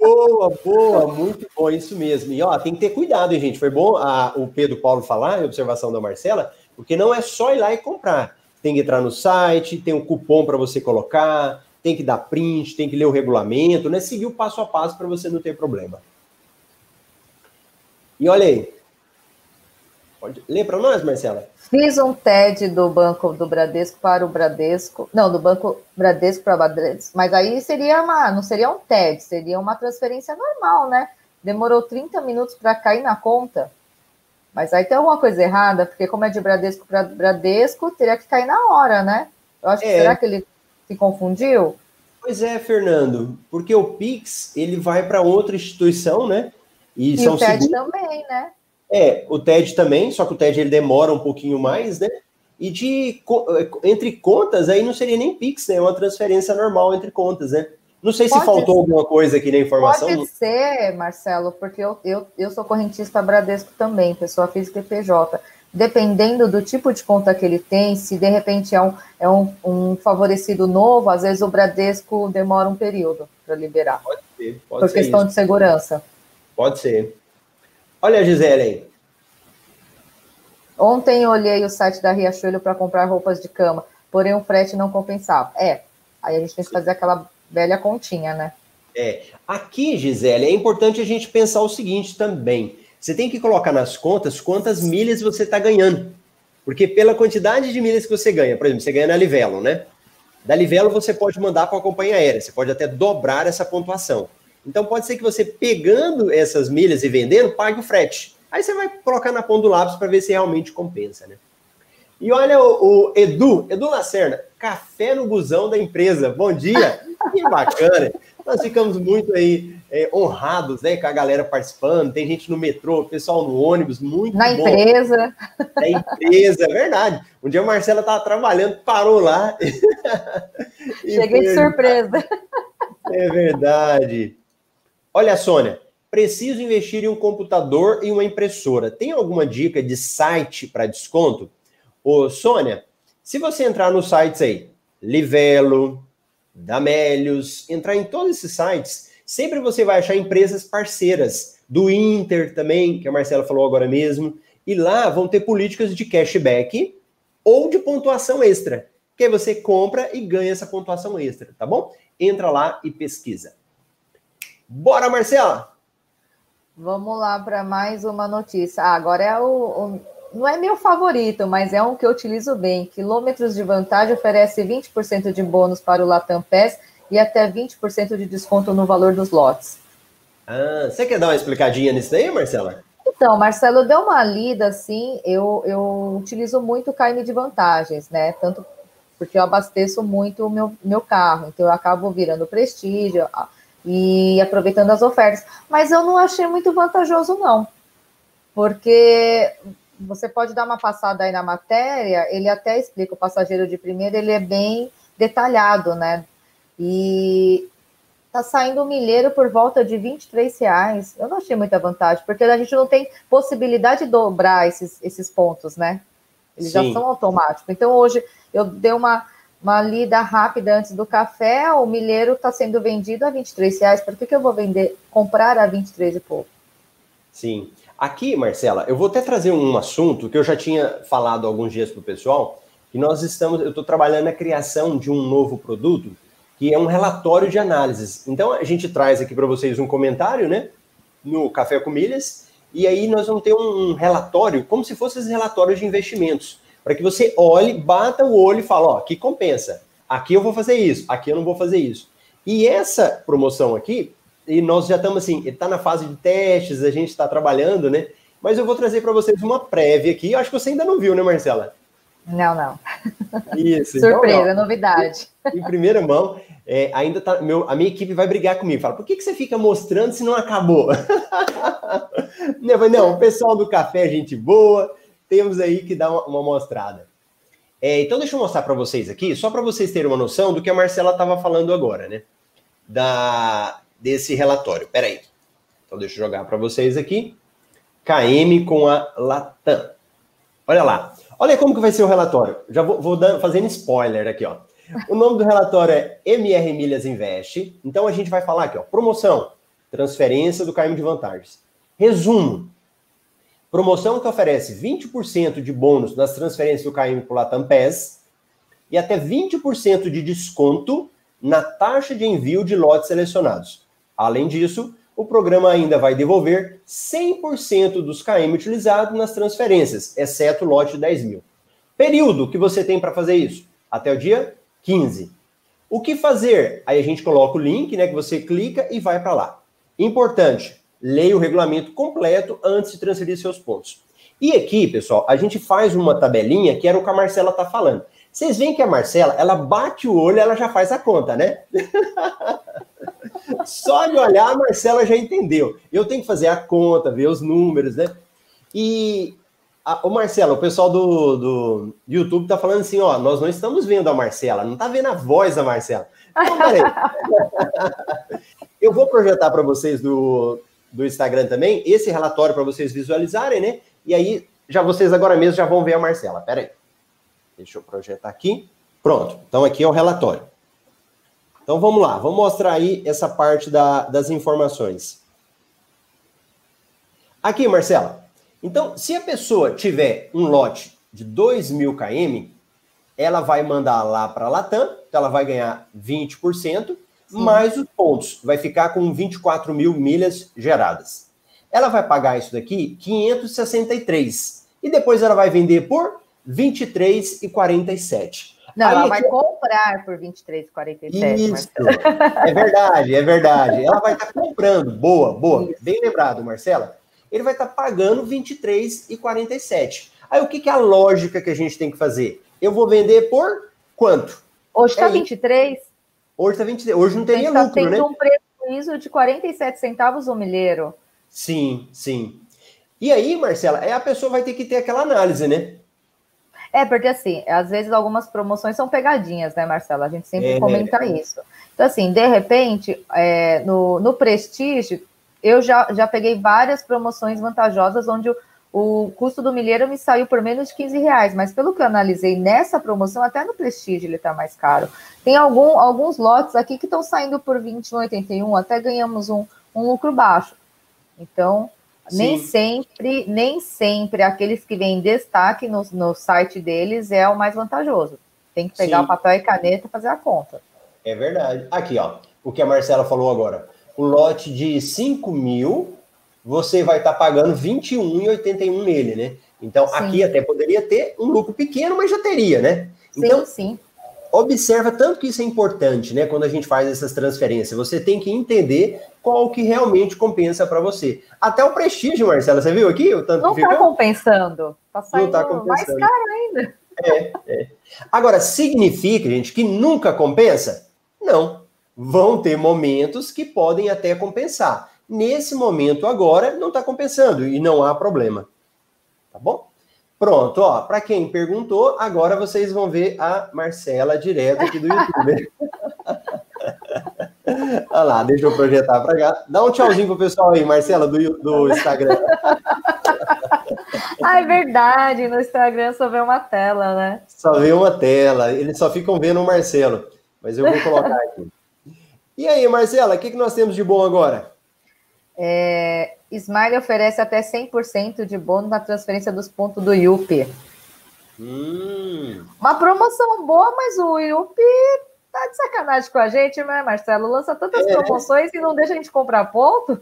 boa, boa, muito bom, isso mesmo. E ó, tem que ter cuidado, hein, gente. Foi bom a, o Pedro Paulo falar, a observação da Marcela, porque não é só ir lá e comprar. Tem que entrar no site, tem um cupom para você colocar, tem que dar print, tem que ler o regulamento, né? Seguir o passo a passo para você não ter problema. E olha aí. Pode ler para nós, Marcela? Fiz um TED do Banco do Bradesco para o Bradesco. Não, do Banco Bradesco para o Bradesco. Mas aí seria uma. Não seria um TED, seria uma transferência normal, né? Demorou 30 minutos para cair na conta. Mas aí tem alguma coisa errada, porque como é de Bradesco para Bradesco, teria que cair na hora, né? Eu acho que é. será que ele se confundiu? Pois é, Fernando, porque o Pix ele vai para outra instituição, né? E, e são o TED seguros... também, né? É, o TED também, só que o TED ele demora um pouquinho mais, né? E de entre contas aí não seria nem Pix, né? É uma transferência normal entre contas, né? Não sei se faltou ser. alguma coisa aqui na informação. Pode ser, Marcelo, porque eu, eu, eu sou correntista Bradesco também, pessoa física e PJ dependendo do tipo de conta que ele tem, se de repente é um, é um, um favorecido novo, às vezes o Bradesco demora um período para liberar. Pode ser, pode por ser. Por questão isso. de segurança. Pode ser. Olha a Gisele aí. Ontem eu olhei o site da Riachuelo para comprar roupas de cama, porém o frete não compensava. É, aí a gente tem que fazer aquela velha continha, né? É. Aqui, Gisele, é importante a gente pensar o seguinte também. Você tem que colocar nas contas quantas milhas você está ganhando. Porque pela quantidade de milhas que você ganha, por exemplo, você ganha na Livelo, né? Da Livelo você pode mandar para a companhia aérea, você pode até dobrar essa pontuação. Então pode ser que você pegando essas milhas e vendendo, pague o frete. Aí você vai colocar na ponta do lápis para ver se realmente compensa, né? E olha o, o, Edu, Edu Lacerna, café no busão da empresa. Bom dia. Que bacana. Nós ficamos muito aí é, honrados, né, com a galera participando. Tem gente no metrô, pessoal no ônibus, muito Na bom. empresa. Na empresa, é verdade. Um dia a Marcela estava trabalhando, parou lá. Cheguei de surpresa. É verdade. Olha, Sônia, preciso investir em um computador e uma impressora. Tem alguma dica de site para desconto? Ô, Sônia, se você entrar nos sites aí, Livelo, Damélios, entrar em todos esses sites, sempre você vai achar empresas parceiras, do Inter também, que a Marcela falou agora mesmo, e lá vão ter políticas de cashback ou de pontuação extra, que aí você compra e ganha essa pontuação extra, tá bom? Entra lá e pesquisa. Bora, Marcela! Vamos lá para mais uma notícia. Ah, agora é o, o não é meu favorito, mas é um que eu utilizo bem. Quilômetros de vantagem oferece 20% de bônus para o Latam Pass e até 20% de desconto no valor dos lotes. Ah, você quer dar uma explicadinha nisso daí, Marcela? Então, Marcelo, deu uma lida assim, eu, eu utilizo muito o KM de vantagens, né? Tanto porque eu abasteço muito o meu, meu carro, então eu acabo virando prestígio e aproveitando as ofertas. Mas eu não achei muito vantajoso, não. Porque você pode dar uma passada aí na matéria, ele até explica, o passageiro de primeira, ele é bem detalhado, né? E tá saindo um milheiro por volta de 23 reais. Eu não achei muita vantagem, porque a gente não tem possibilidade de dobrar esses, esses pontos, né? Eles Sim. já são automáticos. Então, hoje, eu dei uma, uma lida rápida antes do café, o milheiro está sendo vendido a 23 reais. Por que, que eu vou vender, comprar a 23 e pouco? Sim. Aqui, Marcela, eu vou até trazer um assunto que eu já tinha falado alguns dias para o pessoal, que nós estamos, eu estou trabalhando na criação de um novo produto, que é um relatório de análises. Então, a gente traz aqui para vocês um comentário, né, no Café com Milhas, e aí nós vamos ter um relatório, como se fosse esse relatório de investimentos, para que você olhe, bata o olho e fale, ó, que compensa. Aqui eu vou fazer isso, aqui eu não vou fazer isso. E essa promoção aqui, e nós já estamos assim, está na fase de testes, a gente está trabalhando, né? Mas eu vou trazer para vocês uma prévia aqui. Acho que você ainda não viu, né, Marcela? Não, não. Isso. Então, Surpresa, então, novidade. Em primeira mão, é, ainda tá. Meu, a minha equipe vai brigar comigo. Fala, por que, que você fica mostrando se não acabou? não, não, o pessoal do café é gente boa, temos aí que dar uma, uma mostrada. É, então, deixa eu mostrar para vocês aqui, só para vocês terem uma noção do que a Marcela estava falando agora, né? Da, desse relatório. Peraí. Então, deixa eu jogar para vocês aqui. KM com a Latam. Olha lá. Olha como que vai ser o relatório. Já vou, vou dando, fazendo spoiler aqui, ó. O nome do relatório é MR Milhas Invest. Então a gente vai falar aqui, ó, promoção, transferência do KM de vantagens. Resumo. Promoção que oferece 20% de bônus nas transferências do KM para o Latam Pass e até 20% de desconto na taxa de envio de lotes selecionados. Além disso, o programa ainda vai devolver 100% dos KM utilizados nas transferências, exceto o lote de 10 mil. Período que você tem para fazer isso? Até o dia 15. O que fazer? Aí a gente coloca o link, né, que você clica e vai para lá. Importante, leia o regulamento completo antes de transferir seus pontos. E aqui, pessoal, a gente faz uma tabelinha que era o que a Marcela está falando. Vocês veem que a Marcela, ela bate o olho, ela já faz a conta, né? Só de olhar, a Marcela já entendeu. Eu tenho que fazer a conta, ver os números, né? E, o Marcela, o pessoal do, do YouTube tá falando assim, ó, nós não estamos vendo a Marcela, não tá vendo a voz da Marcela. Então. Eu vou projetar para vocês do, do Instagram também esse relatório para vocês visualizarem, né? E aí, já vocês agora mesmo já vão ver a Marcela. Peraí. Deixa eu projetar aqui. Pronto. Então, aqui é o relatório. Então vamos lá, vamos mostrar aí essa parte da, das informações. Aqui, Marcela. Então, se a pessoa tiver um lote de 2 mil km, ela vai mandar lá para a Latam, então ela vai ganhar 20%, Sim. mais os pontos, vai ficar com 24 mil milhas geradas. Ela vai pagar isso daqui 563 e depois ela vai vender por 23,47. Não, Aí, ela vai comprar por 23,47. Isso. É verdade, é verdade. Ela vai estar tá comprando. Boa, boa. Isso. Bem lembrado, Marcela. Ele vai estar tá pagando 23,47. Aí o que, que é a lógica que a gente tem que fazer? Eu vou vender por quanto? Hoje está é 23. Hoje está 23. Hoje não teria tá lucro, né? um prejuízo de 47 centavos o milheiro. Sim, sim. E aí, Marcela, é a pessoa vai ter que ter aquela análise, né? É, porque assim, às vezes algumas promoções são pegadinhas, né, Marcela? A gente sempre é. comenta isso. Então, assim, de repente, é, no, no Prestige, eu já, já peguei várias promoções vantajosas onde o, o custo do milheiro me saiu por menos de 15 reais, mas pelo que eu analisei nessa promoção, até no Prestige ele está mais caro. Tem algum, alguns lotes aqui que estão saindo por 21,81, até ganhamos um, um lucro baixo. Então, Sim. Nem sempre, nem sempre aqueles que vêm destaque no, no site deles é o mais vantajoso. Tem que pegar Sim. o papel e caneta e fazer a conta. É verdade. Aqui, ó, o que a Marcela falou agora. O lote de 5 mil, você vai estar tá pagando 21,81 nele, né? Então, sim. aqui até poderia ter um lucro pequeno, mas já teria, né? Então, sim, sim observa tanto que isso é importante, né? Quando a gente faz essas transferências, você tem que entender qual que realmente compensa para você. Até o prestígio, Marcela, você viu aqui o tanto Não está compensando. Tá saindo Não tá compensando. mais caro ainda. É, é. Agora, significa, gente, que nunca compensa? Não. Vão ter momentos que podem até compensar. Nesse momento agora, não está compensando e não há problema. Tá bom? Pronto, ó, para quem perguntou, agora vocês vão ver a Marcela direto aqui do YouTube. Olha lá, deixa eu projetar para cá. Dá um tchauzinho pro pessoal aí, Marcela, do, do Instagram. ah, é verdade, no Instagram só vê uma tela, né? Só vê uma tela, eles só ficam vendo o Marcelo, mas eu vou colocar aqui. E aí, Marcela, o que, que nós temos de bom agora? É, Smile oferece até 100% de bônus na transferência dos pontos do Yupi. Hum. Uma promoção boa, mas o Yupi tá de sacanagem com a gente, né, Marcelo? Lança tantas é. promoções e não deixa a gente comprar ponto.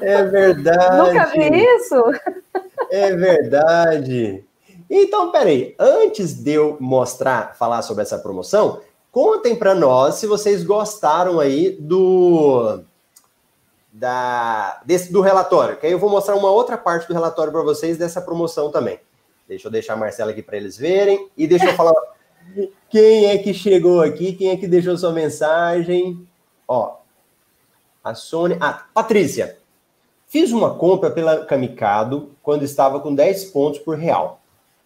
É verdade. Nunca vi isso? É verdade. Então, peraí, antes de eu mostrar, falar sobre essa promoção, contem para nós se vocês gostaram aí do da, desse, do relatório, que aí eu vou mostrar uma outra parte do relatório para vocês dessa promoção também. Deixa eu deixar a Marcela aqui para eles verem e deixa eu falar quem é que chegou aqui, quem é que deixou sua mensagem. Ó, a Sônia. Ah, Patrícia. Fiz uma compra pela Camicado quando estava com 10 pontos por real.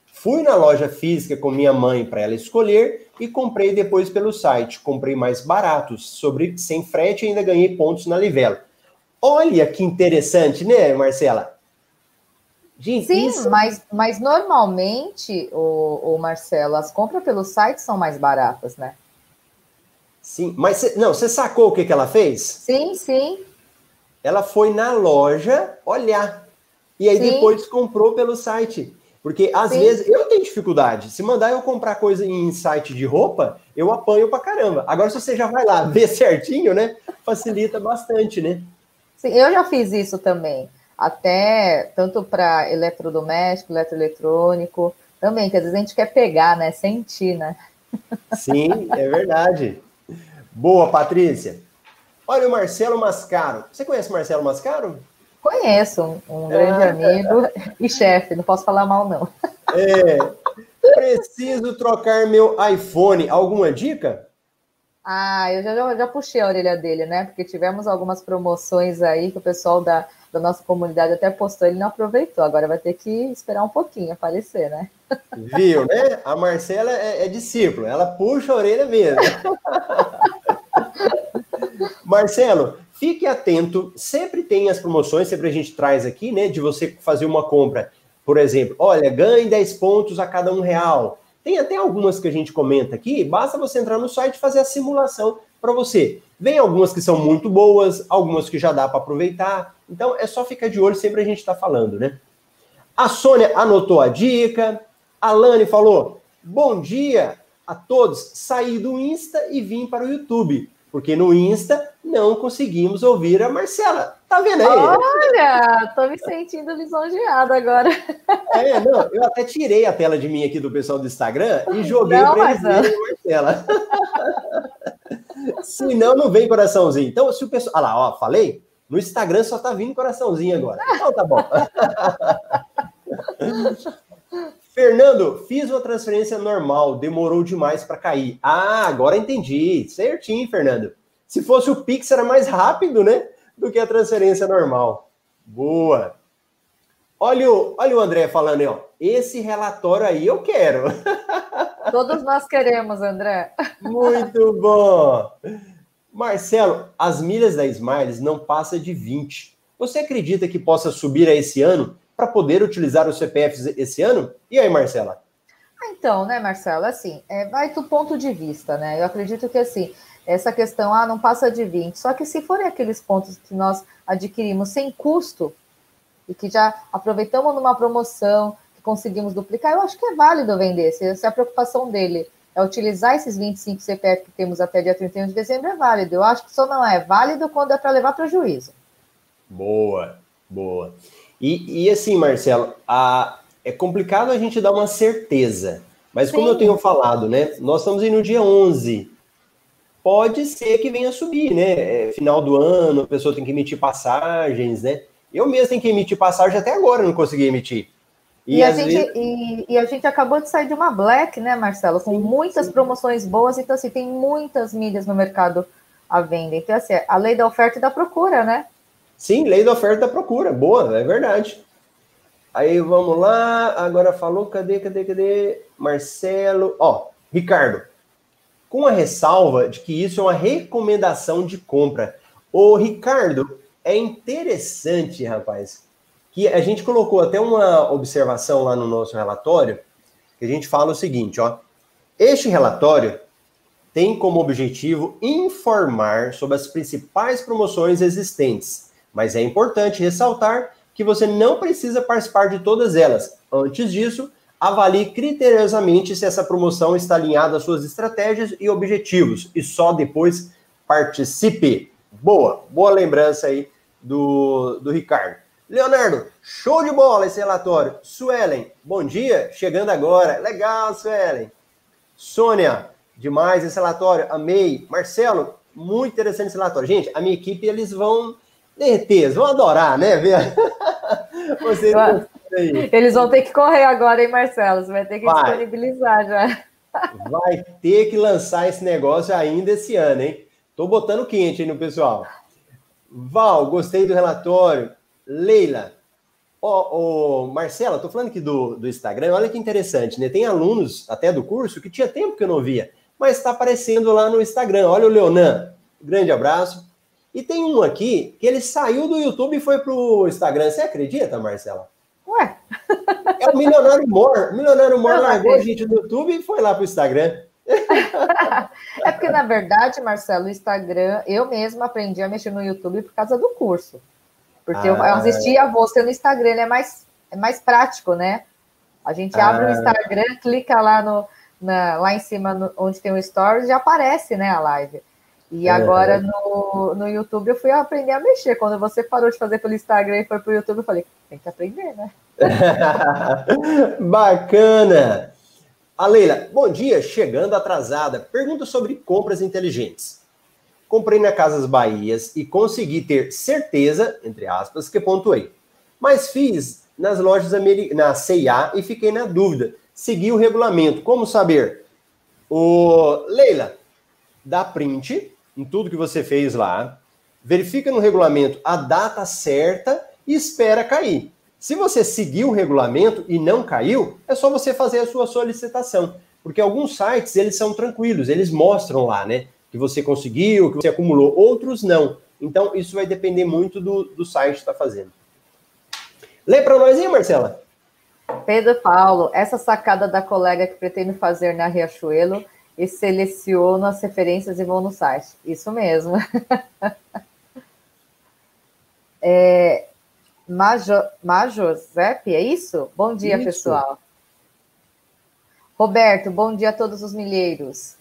Fui na loja física com minha mãe para ela escolher e comprei depois pelo site. Comprei mais baratos, sobre sem frete e ainda ganhei pontos na Livelo. Olha que interessante, né, Marcela? Gente, Sim, isso... mas, mas normalmente, o, o Marcelo, as compras pelo site são mais baratas, né? Sim, mas cê, não, você sacou o que, que ela fez? Sim, sim. Ela foi na loja olhar e aí sim. depois comprou pelo site. Porque às sim. vezes eu tenho dificuldade. Se mandar eu comprar coisa em site de roupa, eu apanho pra caramba. Agora, se você já vai lá ver certinho, né? Facilita bastante, né? Sim, eu já fiz isso também. Até tanto para eletrodoméstico, eletroeletrônico, também, que às vezes a gente quer pegar, né? Sentir, né? Sim, é verdade. Boa, Patrícia. Olha o Marcelo Mascaro. Você conhece o Marcelo Mascaro? Conheço, um grande ah, amigo e chefe, não posso falar mal, não. É. Preciso trocar meu iPhone. Alguma dica? Ah, eu já, já puxei a orelha dele, né? Porque tivemos algumas promoções aí que o pessoal da, da nossa comunidade até postou, ele não aproveitou. Agora vai ter que esperar um pouquinho aparecer, né? Viu, né? A Marcela é, é discípula, ela puxa a orelha mesmo. Marcelo, fique atento, sempre tem as promoções, sempre a gente traz aqui, né? De você fazer uma compra, por exemplo, olha, ganhe 10 pontos a cada um real tem até algumas que a gente comenta aqui, basta você entrar no site e fazer a simulação para você. Vem algumas que são muito boas, algumas que já dá para aproveitar. Então é só ficar de olho, sempre a gente está falando, né? A Sônia anotou a dica. A Lani falou: Bom dia a todos. Saí do Insta e vim para o YouTube porque no Insta não conseguimos ouvir a Marcela. Tá vendo aí? Olha, tô me sentindo lisonjeada agora. É, não, eu até tirei a tela de mim aqui do pessoal do Instagram e joguei para eles verem a Marcela. Senão não vem coraçãozinho. Então, se o pessoal. Olha lá, ó, falei? No Instagram só tá vindo coraçãozinho agora. Então tá bom. Fernando, fiz uma transferência normal, demorou demais para cair. Ah, agora entendi. Certinho, Fernando. Se fosse o Pix, era mais rápido, né? Do que a transferência normal. Boa. Olha o, olha o André falando aí, ó. Esse relatório aí eu quero. Todos nós queremos, André. Muito bom. Marcelo, as milhas da Smiles não passa de 20. Você acredita que possa subir a esse ano para poder utilizar os CPFs esse ano? E aí, Marcela? Ah, então, né, Marcelo, assim, é, vai do ponto de vista, né? Eu acredito que, assim, essa questão, ah, não passa de 20. Só que se forem aqueles pontos que nós adquirimos sem custo e que já aproveitamos numa promoção, que conseguimos duplicar, eu acho que é válido vender. Se, se a preocupação dele é utilizar esses 25 CPF que temos até dia 31 de dezembro, é válido. Eu acho que só não é válido quando é para levar prejuízo. Boa, boa. E, e assim, Marcelo, a, é complicado a gente dar uma certeza. Mas Sim. como eu tenho falado, né? Nós estamos aí no dia 11. Pode ser que venha subir, né? É, final do ano, a pessoa tem que emitir passagens, né? Eu mesmo tenho que emitir passagem até agora, não consegui emitir. E, e a gente, vezes... e, e, a gente acabou de sair de uma Black, né, Marcelo? Com sim, muitas sim. promoções boas, então assim, tem muitas mídias no mercado à venda. Então, assim, a lei da oferta e da procura, né? Sim, lei da oferta e da procura. Boa, é verdade. Aí vamos lá, agora falou, cadê, cadê, cadê? Marcelo, ó, Ricardo, com a ressalva de que isso é uma recomendação de compra. Ô, Ricardo, é interessante, rapaz, que a gente colocou até uma observação lá no nosso relatório, que a gente fala o seguinte, ó. Este relatório tem como objetivo informar sobre as principais promoções existentes mas é importante ressaltar que você não precisa participar de todas elas. Antes disso, avalie criteriosamente se essa promoção está alinhada às suas estratégias e objetivos e só depois participe. Boa, boa lembrança aí do, do Ricardo. Leonardo, show de bola esse relatório. Suelen, bom dia, chegando agora. Legal, Suelen. Sônia, demais esse relatório, amei. Marcelo, muito interessante esse relatório. Gente, a minha equipe, eles vão certeza, vão adorar, né? Vocês Eles vão ter que correr agora, hein, Marcelo? Você vai ter que vai. disponibilizar já. Vai ter que lançar esse negócio ainda esse ano, hein? Tô botando quente aí no pessoal. Val, gostei do relatório. Leila, ó, oh, oh, Marcela, tô falando aqui do, do Instagram, olha que interessante, né? Tem alunos até do curso que tinha tempo que eu não via, mas está aparecendo lá no Instagram. Olha o Leonan, grande abraço. E tem um aqui que ele saiu do YouTube e foi pro Instagram. Você acredita, Marcela? Ué? É o Milionário Mor. O Milionário Mor largou a gente do YouTube e foi lá pro Instagram. é porque, na verdade, Marcelo, o Instagram, eu mesma aprendi a mexer no YouTube por causa do curso. Porque ah, eu assistia você no Instagram, é mais, é mais prático, né? A gente ah, abre o Instagram, clica lá, no, na, lá em cima, no, onde tem o Stories, já aparece, né, a live. E agora no, no YouTube eu fui aprender a mexer. Quando você parou de fazer pelo Instagram e foi para o YouTube, eu falei, tem que aprender, né? Bacana! A Leila, bom dia, chegando atrasada. Pergunta sobre compras inteligentes. Comprei na Casas Bahias e consegui ter certeza, entre aspas, que pontuei. Mas fiz nas lojas na CIA e fiquei na dúvida. Segui o regulamento. Como saber? O Leila, dá print em tudo que você fez lá, verifica no regulamento a data certa e espera cair. Se você seguir o regulamento e não caiu, é só você fazer a sua solicitação. Porque alguns sites, eles são tranquilos, eles mostram lá, né? Que você conseguiu, que você acumulou. Outros não. Então, isso vai depender muito do, do site que está fazendo. Lê para nós aí, Marcela. Pedro Paulo, essa sacada da colega que pretende fazer na Riachuelo e seleciono as referências e vou no site. Isso mesmo. é, Majo, Majosep, é isso? Bom dia, isso. pessoal. Roberto, bom dia a todos os milheiros.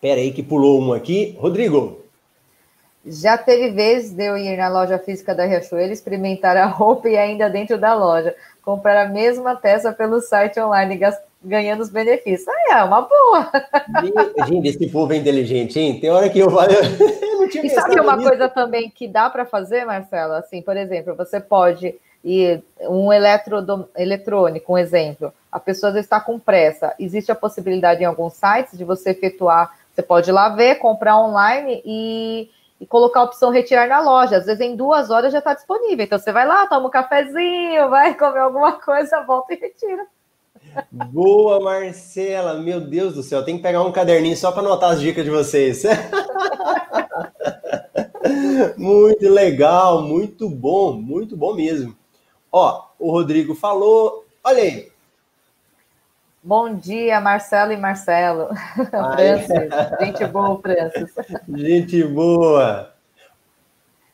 Pera aí que pulou um aqui. Rodrigo. Já teve vezes de eu ir na loja física da Riachuelo, experimentar a roupa e ainda dentro da loja, comprar a mesma peça pelo site online, ganhando os benefícios. Aí é uma boa. Gente, esse povo é inteligente, hein? Tem hora que eu falo. e sabe uma nisso. coisa também que dá para fazer, Marcelo? Assim, por exemplo, você pode e um eletrodo, eletrônico, um exemplo, a pessoa está com pressa, existe a possibilidade em alguns sites de você efetuar, você pode ir lá ver, comprar online e, e colocar a opção retirar na loja. Às vezes em duas horas já está disponível. Então você vai lá, toma um cafezinho, vai comer alguma coisa, volta e retira. Boa, Marcela. Meu Deus do céu, tem que pegar um caderninho só para anotar as dicas de vocês. muito legal, muito bom, muito bom mesmo. Ó, o Rodrigo falou. Olha aí. Bom dia, Marcelo e Marcelo. Francis, gente boa, Francis. Gente boa.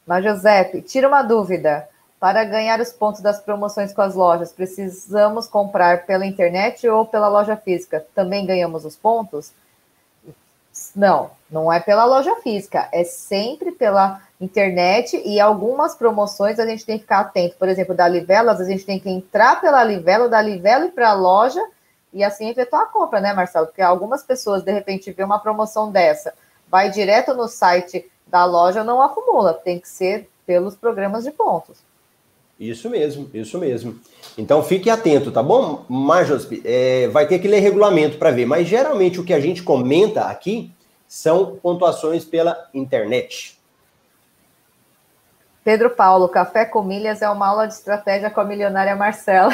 Mas, Giuseppe, tira uma dúvida. Para ganhar os pontos das promoções com as lojas, precisamos comprar pela internet ou pela loja física? Também ganhamos os pontos? Não, não é pela loja física, é sempre pela internet e algumas promoções a gente tem que ficar atento. Por exemplo, da Livela, às vezes a gente tem que entrar pela Livela, da Livela e para a loja e assim efetuar a compra, né, Marcelo? Porque algumas pessoas, de repente, vê uma promoção dessa, vai direto no site da loja, não acumula, tem que ser pelos programas de pontos. Isso mesmo, isso mesmo. Então fique atento, tá bom? Majos, é, vai ter que ler regulamento para ver, mas geralmente o que a gente comenta aqui são pontuações pela internet. Pedro Paulo, Café com Milhas é uma aula de estratégia com a milionária Marcela.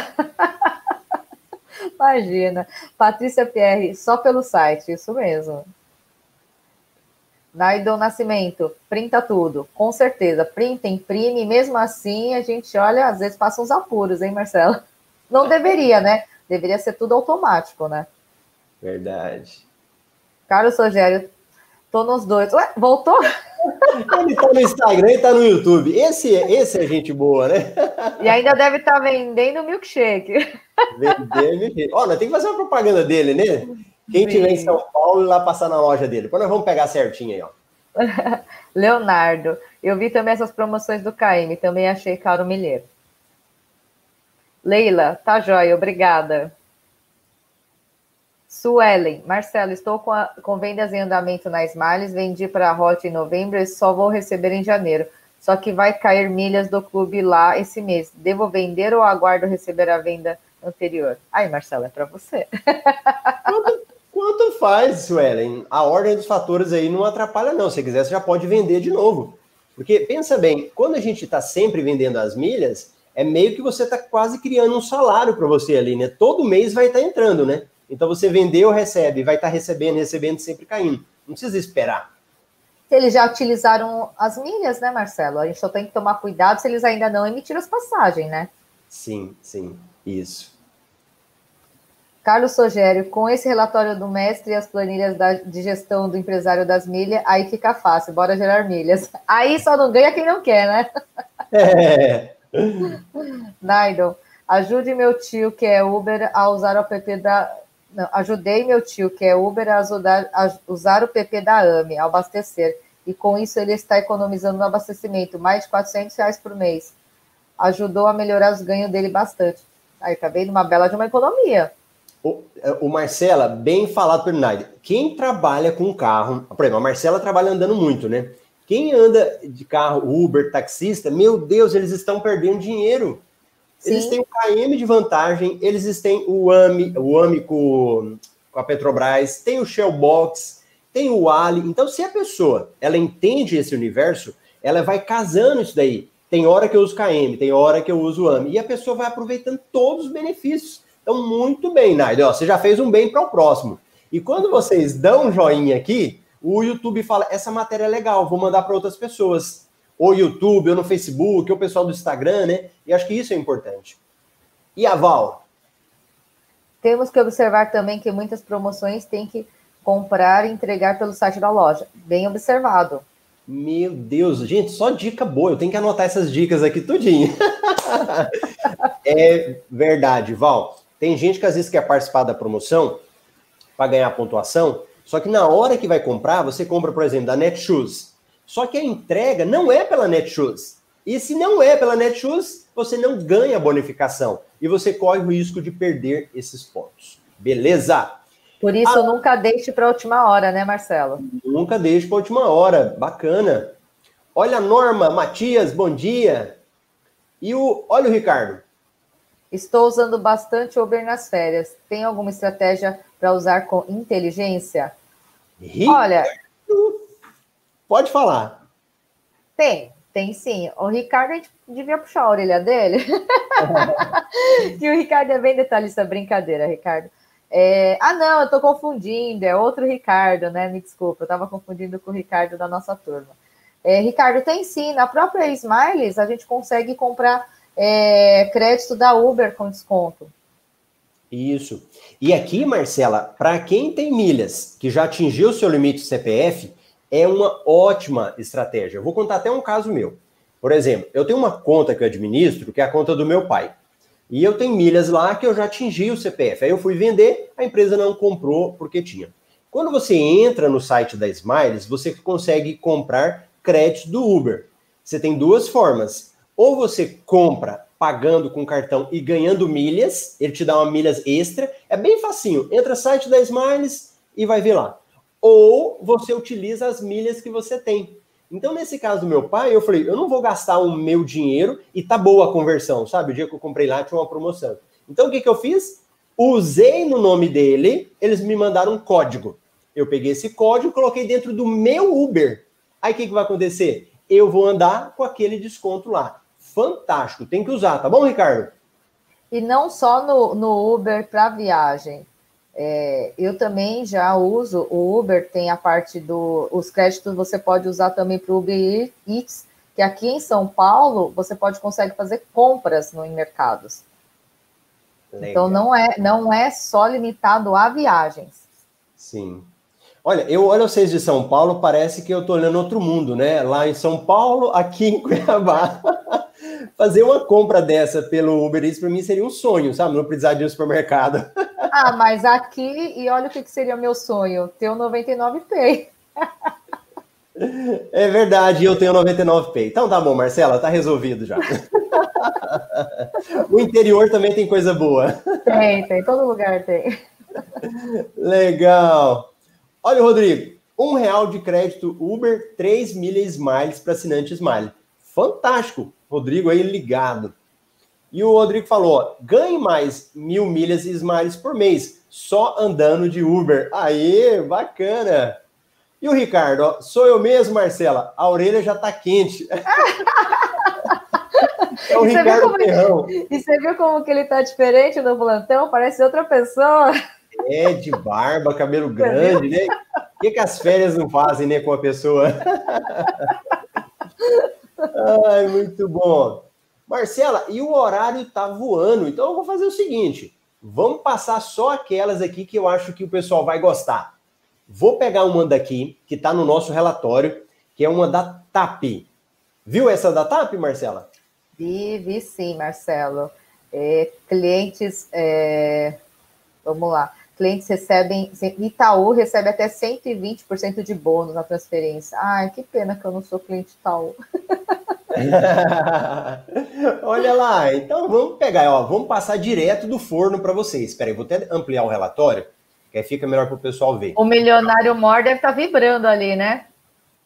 Imagina. Patrícia Pierre, só pelo site, isso mesmo. Naidon Nascimento, printa tudo, com certeza. Printa, imprime, mesmo assim a gente olha, às vezes passa uns apuros, hein, Marcelo? Não deveria, né? Deveria ser tudo automático, né? Verdade. Carlos Rogério, tô nos dois. Ué, voltou? Ele tá no Instagram e tá no YouTube. Esse, esse é gente boa, né? E ainda deve estar tá vendendo milkshake. Vender milkshake. Ó, nós temos que fazer uma propaganda dele, né? Quem tiver em São Paulo, lá passar na loja dele. Depois nós vamos pegar certinho aí, ó. Leonardo, eu vi também essas promoções do KM, também achei caro milheiro. Leila, tá jóia, obrigada. Suelen, Marcelo, estou com, a, com vendas em andamento na Smiles, vendi para a Hot em novembro e só vou receber em janeiro. Só que vai cair milhas do clube lá esse mês. Devo vender ou aguardo receber a venda anterior? Aí, Marcelo, é para você. Quanto, quanto faz, Suelen? A ordem dos fatores aí não atrapalha, não. Se quiser, você já pode vender de novo. Porque, pensa bem, quando a gente está sempre vendendo as milhas, é meio que você está quase criando um salário para você ali, né? Todo mês vai estar tá entrando, né? Então você vendeu, recebe, vai estar tá recebendo, recebendo, sempre caindo. Não precisa esperar. Eles já utilizaram as milhas, né, Marcelo? A gente só tem que tomar cuidado se eles ainda não emitiram as passagens, né? Sim, sim, isso. Carlos Sogério, com esse relatório do mestre e as planilhas da, de gestão do empresário das milhas, aí fica fácil, bora gerar milhas. Aí só não ganha quem não quer, né? É. Naidon, ajude meu tio, que é Uber, a usar o app da. Não, ajudei meu tio, que é Uber, a, ajudar, a usar o PP da AME, a abastecer. E com isso ele está economizando no abastecimento, mais de 400 reais por mês. Ajudou a melhorar os ganhos dele bastante. Aí tá vendo uma bela de uma economia. O, o Marcela, bem falado pelo Naide. Quem trabalha com carro, por exemplo, a Marcela trabalha andando muito, né? Quem anda de carro, Uber, taxista, meu Deus, eles estão perdendo dinheiro. Sim. Eles têm o KM de vantagem, eles têm o AMI, o AMI com, com a Petrobras, tem o Shellbox, tem o Ali. Então, se a pessoa ela entende esse universo, ela vai casando isso daí. Tem hora que eu uso KM, tem hora que eu uso o AMI, e a pessoa vai aproveitando todos os benefícios. Então, muito bem, Naide. Você já fez um bem para o próximo. E quando vocês dão um joinha aqui, o YouTube fala: essa matéria é legal, vou mandar para outras pessoas. Ou YouTube, ou no Facebook, ou o pessoal do Instagram, né? E acho que isso é importante. E a Val? Temos que observar também que muitas promoções têm que comprar e entregar pelo site da loja. Bem observado. Meu Deus, gente, só dica boa. Eu tenho que anotar essas dicas aqui tudinho. é verdade, Val. Tem gente que às vezes quer participar da promoção para ganhar pontuação, só que na hora que vai comprar, você compra, por exemplo, da Netshoes. Só que a entrega não é pela Netshoes. E se não é pela Netshoes, você não ganha bonificação. E você corre o risco de perder esses pontos. Beleza? Por isso, ah, nunca deixe para a última hora, né, Marcelo? Nunca deixe para a última hora. Bacana. Olha a Norma, Matias, bom dia. E o, olha o Ricardo. Estou usando bastante Uber nas férias. Tem alguma estratégia para usar com inteligência? Ricardo. Olha, pode falar. Tem, tem sim. O Ricardo, a gente devia puxar a orelha dele. que o Ricardo é bem detalhista, brincadeira, Ricardo. É... Ah, não, eu estou confundindo, é outro Ricardo, né? Me desculpa, eu estava confundindo com o Ricardo da nossa turma. É, Ricardo, tem sim, na própria Smiles a gente consegue comprar é, crédito da Uber com desconto. Isso. E aqui, Marcela, para quem tem milhas que já atingiu seu limite CPF, é uma ótima estratégia. Eu vou contar até um caso meu. Por exemplo, eu tenho uma conta que eu administro, que é a conta do meu pai. E eu tenho milhas lá que eu já atingi o CPF. Aí eu fui vender, a empresa não comprou porque tinha. Quando você entra no site da Smiles, você consegue comprar crédito do Uber. Você tem duas formas. Ou você compra pagando com cartão e ganhando milhas, ele te dá uma milhas extra. É bem facinho. Entra no site da Smiles e vai ver lá ou você utiliza as milhas que você tem. Então, nesse caso do meu pai, eu falei, eu não vou gastar o meu dinheiro e tá boa a conversão, sabe? O dia que eu comprei lá tinha uma promoção. Então, o que, que eu fiz? Usei no nome dele, eles me mandaram um código. Eu peguei esse código, coloquei dentro do meu Uber. Aí o que, que vai acontecer? Eu vou andar com aquele desconto lá. Fantástico, tem que usar, tá bom, Ricardo? E não só no, no Uber para viagem. É, eu também já uso o Uber, tem a parte do. Os créditos você pode usar também para o Uber Eats, que aqui em São Paulo você pode consegue fazer compras no, em mercados. Legal. Então não é, não é só limitado a viagens. Sim. Olha, eu olho vocês de São Paulo, parece que eu estou olhando outro mundo, né? Lá em São Paulo, aqui em Cuiabá. Fazer uma compra dessa pelo Uber Eats para mim seria um sonho, sabe? Não precisar de um supermercado. Ah, mas aqui, e olha o que, que seria meu sonho: ter o 99 Pay. É verdade, eu tenho 99 Pay. Então tá bom, Marcela, tá resolvido já. o interior também tem coisa boa. Tem, tem, todo lugar tem. Legal. Olha, Rodrigo, um real de crédito Uber, 3 milhas Smiles para assinante Smile. Fantástico. Rodrigo aí ligado. E o Rodrigo falou: ganhe mais mil milhas e smiles por mês, só andando de Uber. Aí, bacana. E o Ricardo, ó, sou eu mesmo, Marcela. A orelha já tá quente. é o e Ricardo você Ferrão. E você viu como que ele tá diferente no plantão? Parece outra pessoa. É, de barba, cabelo grande, né? O que, que as férias não fazem, né, com a pessoa? Ai, muito bom. Marcela, e o horário tá voando, então eu vou fazer o seguinte: vamos passar só aquelas aqui que eu acho que o pessoal vai gostar. Vou pegar uma daqui, que está no nosso relatório, que é uma da TAP. Viu essa da TAP, Marcela? Vi, vi sim, Marcelo. É, clientes, é, vamos lá, clientes recebem, Itaú recebe até 120% de bônus na transferência. Ai, que pena que eu não sou cliente Itaú. Olha lá, então vamos pegar, ó, vamos passar direto do forno para vocês. Espera aí, vou até ampliar o relatório, que aí fica melhor para o pessoal ver. O milionário Mor deve estar tá vibrando ali, né?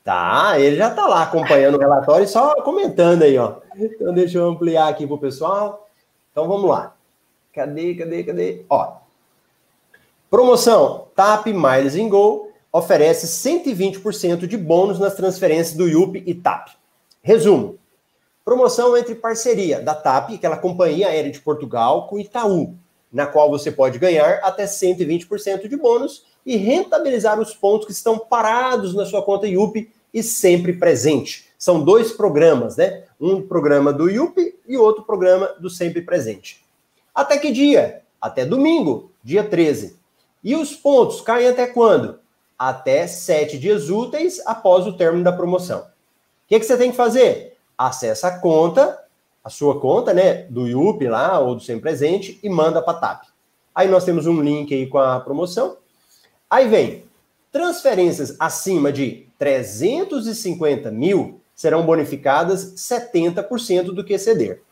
Tá, ele já tá lá acompanhando o relatório e só comentando aí, ó. Então deixa eu ampliar aqui pro pessoal. Então vamos lá. Cadê, cadê, cadê? Ó. Promoção TAP Miles in Go oferece 120% de bônus nas transferências do YUP e TAP. Resumo: promoção entre parceria da TAP, aquela companhia aérea de Portugal, com Itaú, na qual você pode ganhar até 120% de bônus e rentabilizar os pontos que estão parados na sua conta IUP e sempre presente. São dois programas, né? Um programa do IUP e outro programa do Sempre Presente. Até que dia? Até domingo, dia 13. E os pontos caem até quando? Até sete dias úteis após o término da promoção. O que, que você tem que fazer? Acessa a conta, a sua conta, né, do IUP lá, ou do Sem Presente, e manda para TAP. Aí nós temos um link aí com a promoção. Aí vem, transferências acima de 350 mil serão bonificadas 70% do que exceder.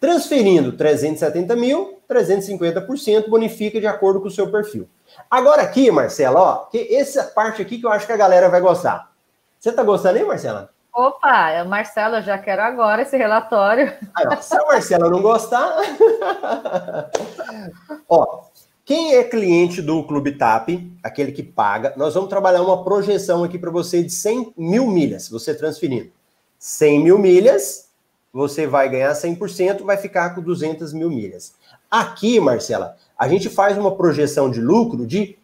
Transferindo 370 mil, 350% bonifica de acordo com o seu perfil. Agora aqui, Marcela, ó, que essa parte aqui que eu acho que a galera vai gostar. Você tá gostando aí, Marcela? Opa, Marcelo, eu já quero agora esse relatório. Aí, se a Marcela não gostar. ó, quem é cliente do Clube TAP, aquele que paga, nós vamos trabalhar uma projeção aqui para você de 100 mil milhas, você transferindo. 100 mil milhas, você vai ganhar 100%, vai ficar com 200 mil milhas. Aqui, Marcela, a gente faz uma projeção de lucro de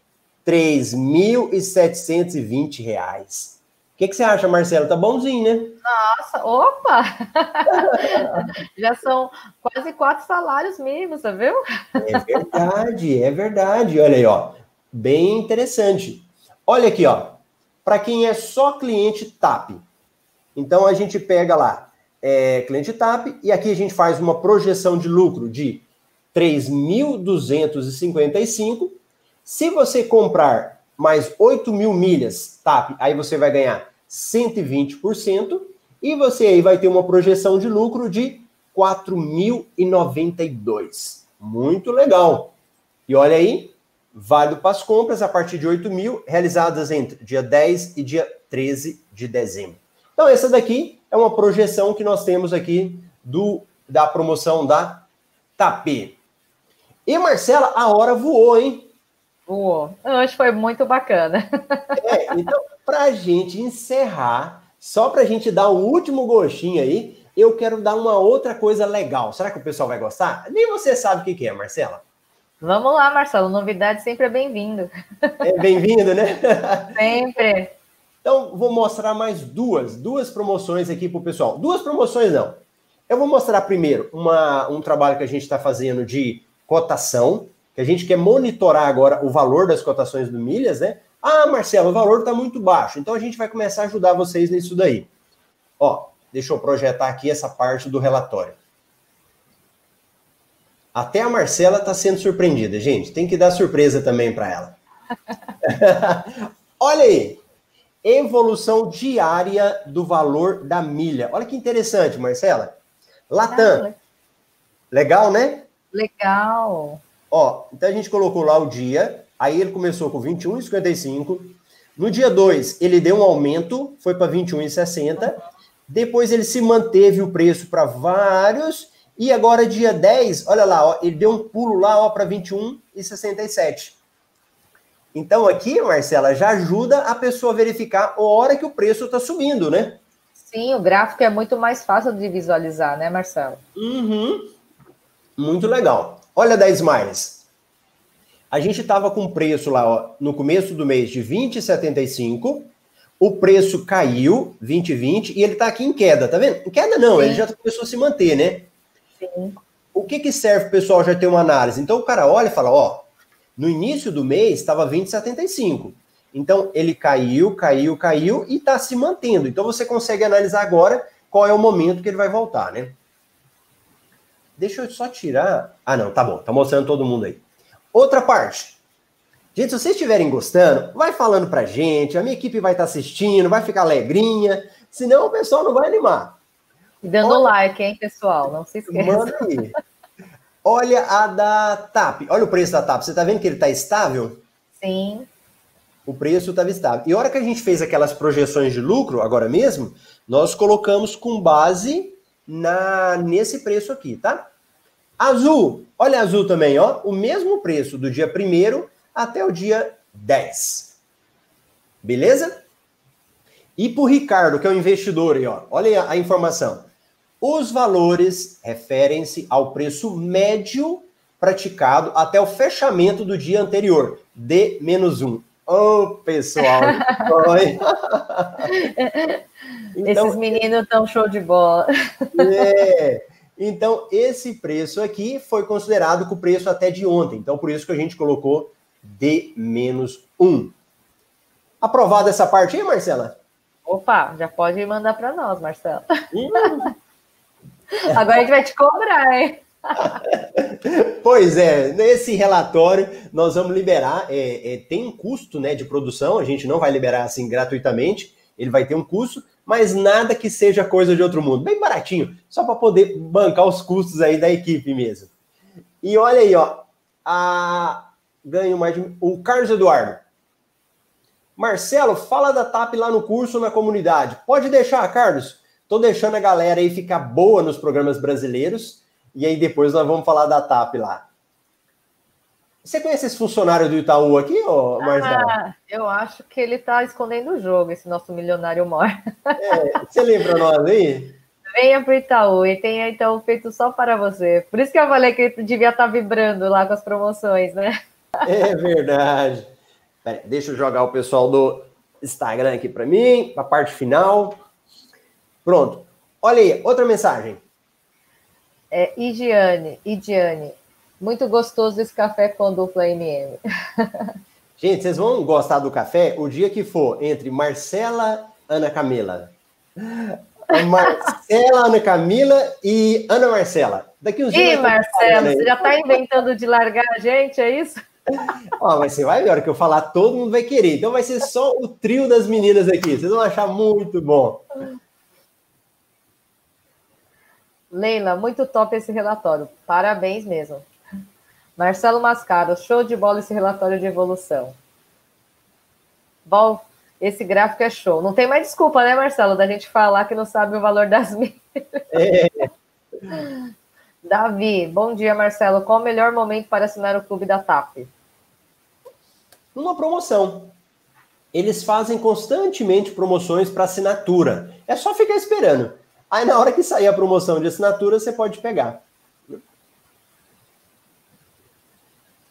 R$ 3.720. O que, que você acha, Marcelo? Tá bonzinho, né? Nossa, opa! Já são quase quatro salários mínimos, tá viu? É verdade, é verdade. Olha aí, ó. Bem interessante. Olha aqui, ó. Para quem é só cliente TAP. Então a gente pega lá, é, cliente TAP, e aqui a gente faz uma projeção de lucro de 3.255. Se você comprar mais 8 mil milhas TAP, aí você vai ganhar 120%, e você aí vai ter uma projeção de lucro de 4.092. Muito legal. E olha aí, válido para as compras a partir de 8 mil, realizadas entre dia 10 e dia 13 de dezembro. Então, essa daqui é uma projeção que nós temos aqui do da promoção da TAP. E Marcela, a hora voou, hein? Voou. Hoje foi muito bacana. É, então, para a gente encerrar, só para a gente dar o um último gostinho aí, eu quero dar uma outra coisa legal. Será que o pessoal vai gostar? Nem você sabe o que, é, Marcela. Vamos lá, Marcelo. Novidade sempre é bem-vindo. É bem-vindo, né? Sempre. Então, vou mostrar mais duas, duas promoções aqui para o pessoal. Duas promoções, não. Eu vou mostrar primeiro uma, um trabalho que a gente está fazendo de cotação, que a gente quer monitorar agora o valor das cotações do milhas, né? Ah, Marcelo, o valor está muito baixo. Então a gente vai começar a ajudar vocês nisso daí. Ó, deixa eu projetar aqui essa parte do relatório. Até a Marcela está sendo surpreendida, gente. Tem que dar surpresa também para ela. Olha aí. Evolução diária do valor da milha. Olha que interessante, Marcela. Latam. Legal, né? Legal. Ó, então a gente colocou lá o dia, aí ele começou com 21,55. No dia 2, ele deu um aumento, foi para 21,60. Depois ele se manteve o preço para vários e agora dia 10, olha lá, ó, ele deu um pulo lá, ó, para 21,67. Então aqui, Marcela, já ajuda a pessoa a verificar a hora que o preço está subindo, né? Sim, o gráfico é muito mais fácil de visualizar, né, Marcelo? Uhum. Muito legal. Olha da Smiles. A gente estava com preço lá ó, no começo do mês de 20,75. O preço caiu, 20,20, e ele está aqui em queda, tá vendo? Em queda não, Sim. ele já começou a se manter, né? Sim. O que, que serve o pessoal já ter uma análise? Então o cara olha e fala, ó, no início do mês estava 20,75. Então ele caiu, caiu, caiu e está se mantendo. Então você consegue analisar agora qual é o momento que ele vai voltar, né? Deixa eu só tirar. Ah, não, tá bom, tá mostrando todo mundo aí. Outra parte. Gente, se vocês estiverem gostando, vai falando pra gente, a minha equipe vai estar tá assistindo, vai ficar alegrinha, senão o pessoal não vai animar. E dando Olha... like, hein, pessoal? Não se esqueça. Manda aí. Olha a da TAP. Olha o preço da TAP. Você tá vendo que ele tá estável? Sim. O preço estava estável. E a hora que a gente fez aquelas projeções de lucro, agora mesmo, nós colocamos com base na nesse preço aqui, tá? Azul, olha azul também, ó, o mesmo preço do dia 1 até o dia 10. Beleza? E para o Ricardo, que é o investidor aí, ó, olha a informação. Os valores referem-se ao preço médio praticado até o fechamento do dia anterior, D menos 1. Ô, oh, pessoal! então, Esses meninos estão show de bola. É. Então, esse preço aqui foi considerado com o preço até de ontem. Então, por isso que a gente colocou D menos 1. Aprovada essa parte aí, Marcela? Opa, já pode mandar para nós, Marcela. Hum. Agora a gente vai te cobrar, hein? pois é, nesse relatório nós vamos liberar, é, é, tem um custo né, de produção, a gente não vai liberar assim gratuitamente, ele vai ter um custo, mas nada que seja coisa de outro mundo, bem baratinho, só para poder bancar os custos aí da equipe mesmo. E olha aí, ó, a ganho mais de... o Carlos Eduardo. Marcelo, fala da TAP lá no curso na comunidade. Pode deixar, Carlos. Tô deixando a galera aí ficar boa nos programas brasileiros. E aí depois nós vamos falar da TAP lá. Você conhece esse funcionário do Itaú aqui, ô Marcelo? Ah, eu acho que ele está escondendo o jogo, esse nosso milionário mor. É, você lembra nós aí? Venha para o Itaú e tenha Itaú feito só para você. Por isso que eu falei que ele devia estar tá vibrando lá com as promoções, né? É verdade. Pera, deixa eu jogar o pessoal do Instagram aqui para mim, para a parte final. Pronto. Olha aí, outra mensagem. É, Idiane, Idiane, muito gostoso esse café com dupla MM. Gente, vocês vão gostar do café o dia que for entre Marcela, Ana Camila. Marcela, Ana Camila e Ana Marcela. Daqui uns dias. Ih, Marcelo, você já está inventando de largar a gente, é isso? Ó, mas você vai ver, a hora que eu falar, todo mundo vai querer. Então vai ser só o trio das meninas aqui. Vocês vão achar muito bom. Leila, muito top esse relatório. Parabéns mesmo. Marcelo Mascaro, show de bola esse relatório de evolução. Bom, esse gráfico é show. Não tem mais desculpa, né, Marcelo, da gente falar que não sabe o valor das milhas. É. Davi, bom dia, Marcelo. Qual o melhor momento para assinar o clube da TAP? Numa promoção. Eles fazem constantemente promoções para assinatura. É só ficar esperando. Aí, na hora que sair a promoção de assinatura, você pode pegar.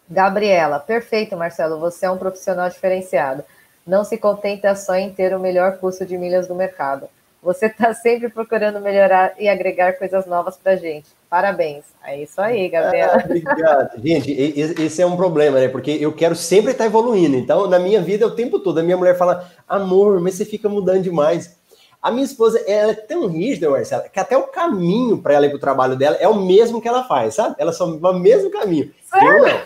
Gabriela, perfeito, Marcelo. Você é um profissional diferenciado. Não se contenta só em ter o melhor custo de milhas do mercado. Você está sempre procurando melhorar e agregar coisas novas para a gente. Parabéns. É isso aí, Gabriela. Ah, obrigado. Gente, esse é um problema, né? Porque eu quero sempre estar evoluindo. Então, na minha vida, o tempo todo, a minha mulher fala, amor, mas você fica mudando demais. A minha esposa, ela é tão rígida, Marcela, que até o caminho para ela ir para o trabalho dela é o mesmo que ela faz, sabe? Ela só o mesmo caminho. Sério? Eu não.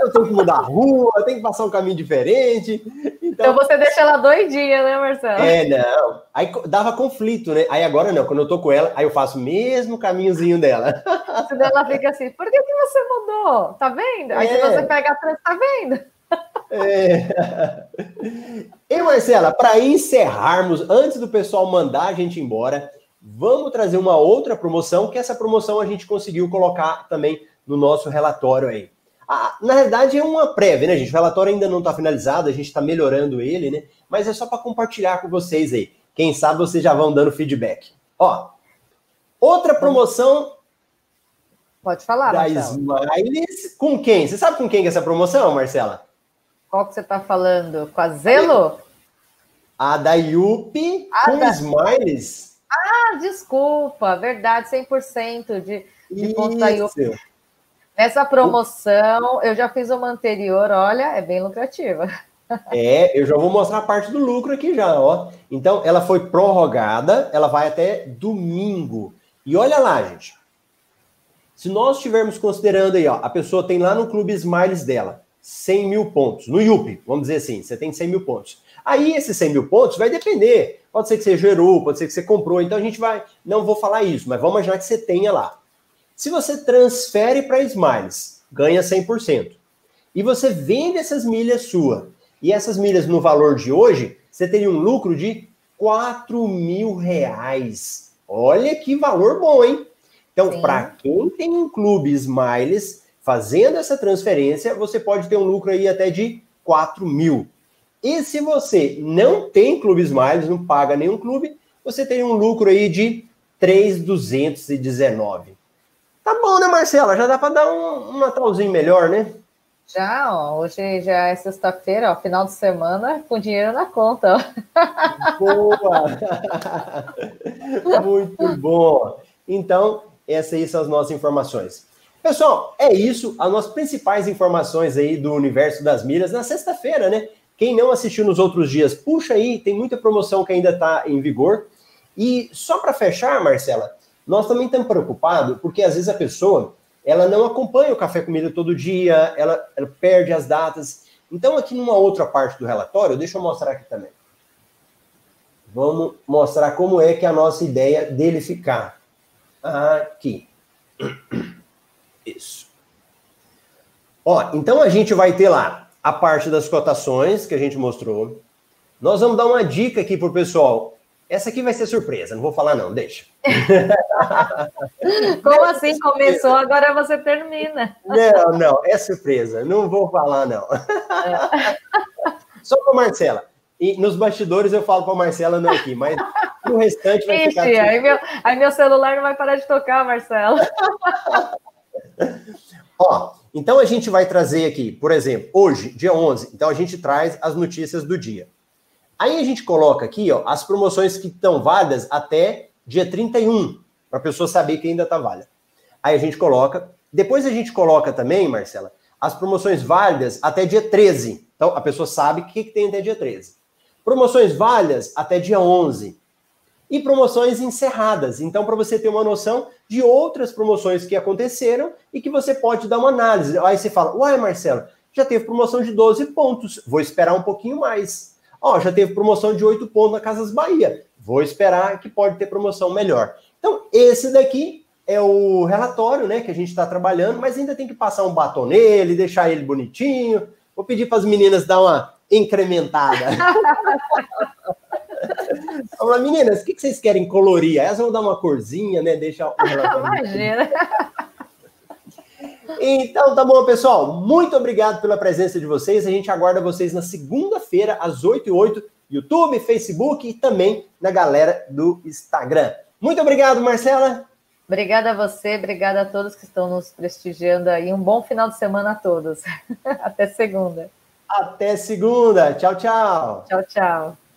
eu tenho que mudar a rua, eu tenho que passar um caminho diferente. Então, então você deixa ela doidinha, né, Marcelo? É, não. Aí dava conflito, né? Aí agora não, quando eu tô com ela, aí eu faço o mesmo caminhozinho dela. Senão ela fica assim, por que, que você mudou? Tá vendo? Aí é. se você pega atrás, tá vendo? É. E Marcela, para encerrarmos, antes do pessoal mandar a gente embora, vamos trazer uma outra promoção, que essa promoção a gente conseguiu colocar também no nosso relatório aí. Ah, na realidade é uma prévia, né, gente? O relatório ainda não está finalizado, a gente está melhorando ele, né? Mas é só para compartilhar com vocês aí. Quem sabe vocês já vão dando feedback. Ó, outra promoção. Pode falar, da Smiles. Com quem? Você sabe com quem que é essa promoção, Marcela? Qual que você está falando? Com a Zelo? A da Yupi com da... Smiles. Ah, desculpa, verdade, 100% de, de pontos da Yupi. Essa promoção, eu já fiz uma anterior, olha, é bem lucrativa. É, eu já vou mostrar a parte do lucro aqui já, ó. Então, ela foi prorrogada, ela vai até domingo. E olha lá, gente. Se nós estivermos considerando aí, ó, a pessoa tem lá no Clube Smiles dela 100 mil pontos, no YUP, vamos dizer assim, você tem 100 mil pontos. Aí, esses 100 mil pontos vai depender. Pode ser que você gerou, pode ser que você comprou. Então, a gente vai, não vou falar isso, mas vamos imaginar que você tenha lá. Se você transfere para Smiles, ganha 100%. E você vende essas milhas sua. E essas milhas no valor de hoje, você teria um lucro de 4 mil reais. Olha que valor bom, hein? Então, para quem tem um clube Smiles, fazendo essa transferência, você pode ter um lucro aí até de 4 mil. E se você não tem clube Smiles, não paga nenhum clube, você teria um lucro aí de 3,219. Tá bom, né, Marcela? Já dá para dar um, um Natalzinho melhor, né? Já, ó, hoje já é sexta-feira, final de semana, com dinheiro na conta. Ó. Boa! Muito bom! Então, essas aí são as nossas informações. Pessoal, é isso, as nossas principais informações aí do universo das milhas na sexta-feira, né? Quem não assistiu nos outros dias, puxa aí, tem muita promoção que ainda está em vigor. E só para fechar, Marcela, nós também estamos preocupados porque às vezes a pessoa ela não acompanha o café comida todo dia, ela, ela perde as datas. Então, aqui numa outra parte do relatório, deixa eu mostrar aqui também. Vamos mostrar como é que a nossa ideia dele ficar. Aqui. Isso. Ó, então a gente vai ter lá a parte das cotações que a gente mostrou. Nós vamos dar uma dica aqui para o pessoal. Essa aqui vai ser surpresa, não vou falar não, deixa. Como assim começou, agora você termina. Não, não, é surpresa, não vou falar não. É. Só para Marcela. E nos bastidores eu falo para Marcela não aqui, mas o restante vai Ixi, ficar. Aí meu, aí meu celular não vai parar de tocar, Marcela. Ó, então a gente vai trazer aqui, por exemplo, hoje, dia 11, então a gente traz as notícias do dia. Aí a gente coloca aqui, ó, as promoções que estão válidas até dia 31, para a pessoa saber que ainda está válida. Aí a gente coloca, depois a gente coloca também, Marcela, as promoções válidas até dia 13. Então a pessoa sabe o que, que tem até dia 13. Promoções válidas até dia 11 e promoções encerradas. Então, para você ter uma noção de outras promoções que aconteceram e que você pode dar uma análise. Aí você fala, uai, Marcelo, já teve promoção de 12 pontos, vou esperar um pouquinho mais. Ó, já teve promoção de 8 pontos na Casas Bahia, vou esperar que pode ter promoção melhor. Então, esse daqui é o relatório, né, que a gente está trabalhando, mas ainda tem que passar um batom nele, deixar ele bonitinho. Vou pedir para as meninas dar uma incrementada. Lá, meninas, o que vocês querem colorir? Elas vão dar uma corzinha, né? Deixa o Imagina. Então, tá bom, pessoal. Muito obrigado pela presença de vocês. A gente aguarda vocês na segunda-feira, às 8 e 8 YouTube, Facebook e também na galera do Instagram. Muito obrigado, Marcela. Obrigada a você, obrigada a todos que estão nos prestigiando aí. Um bom final de semana a todos. Até segunda. Até segunda. Tchau, tchau. Tchau, tchau.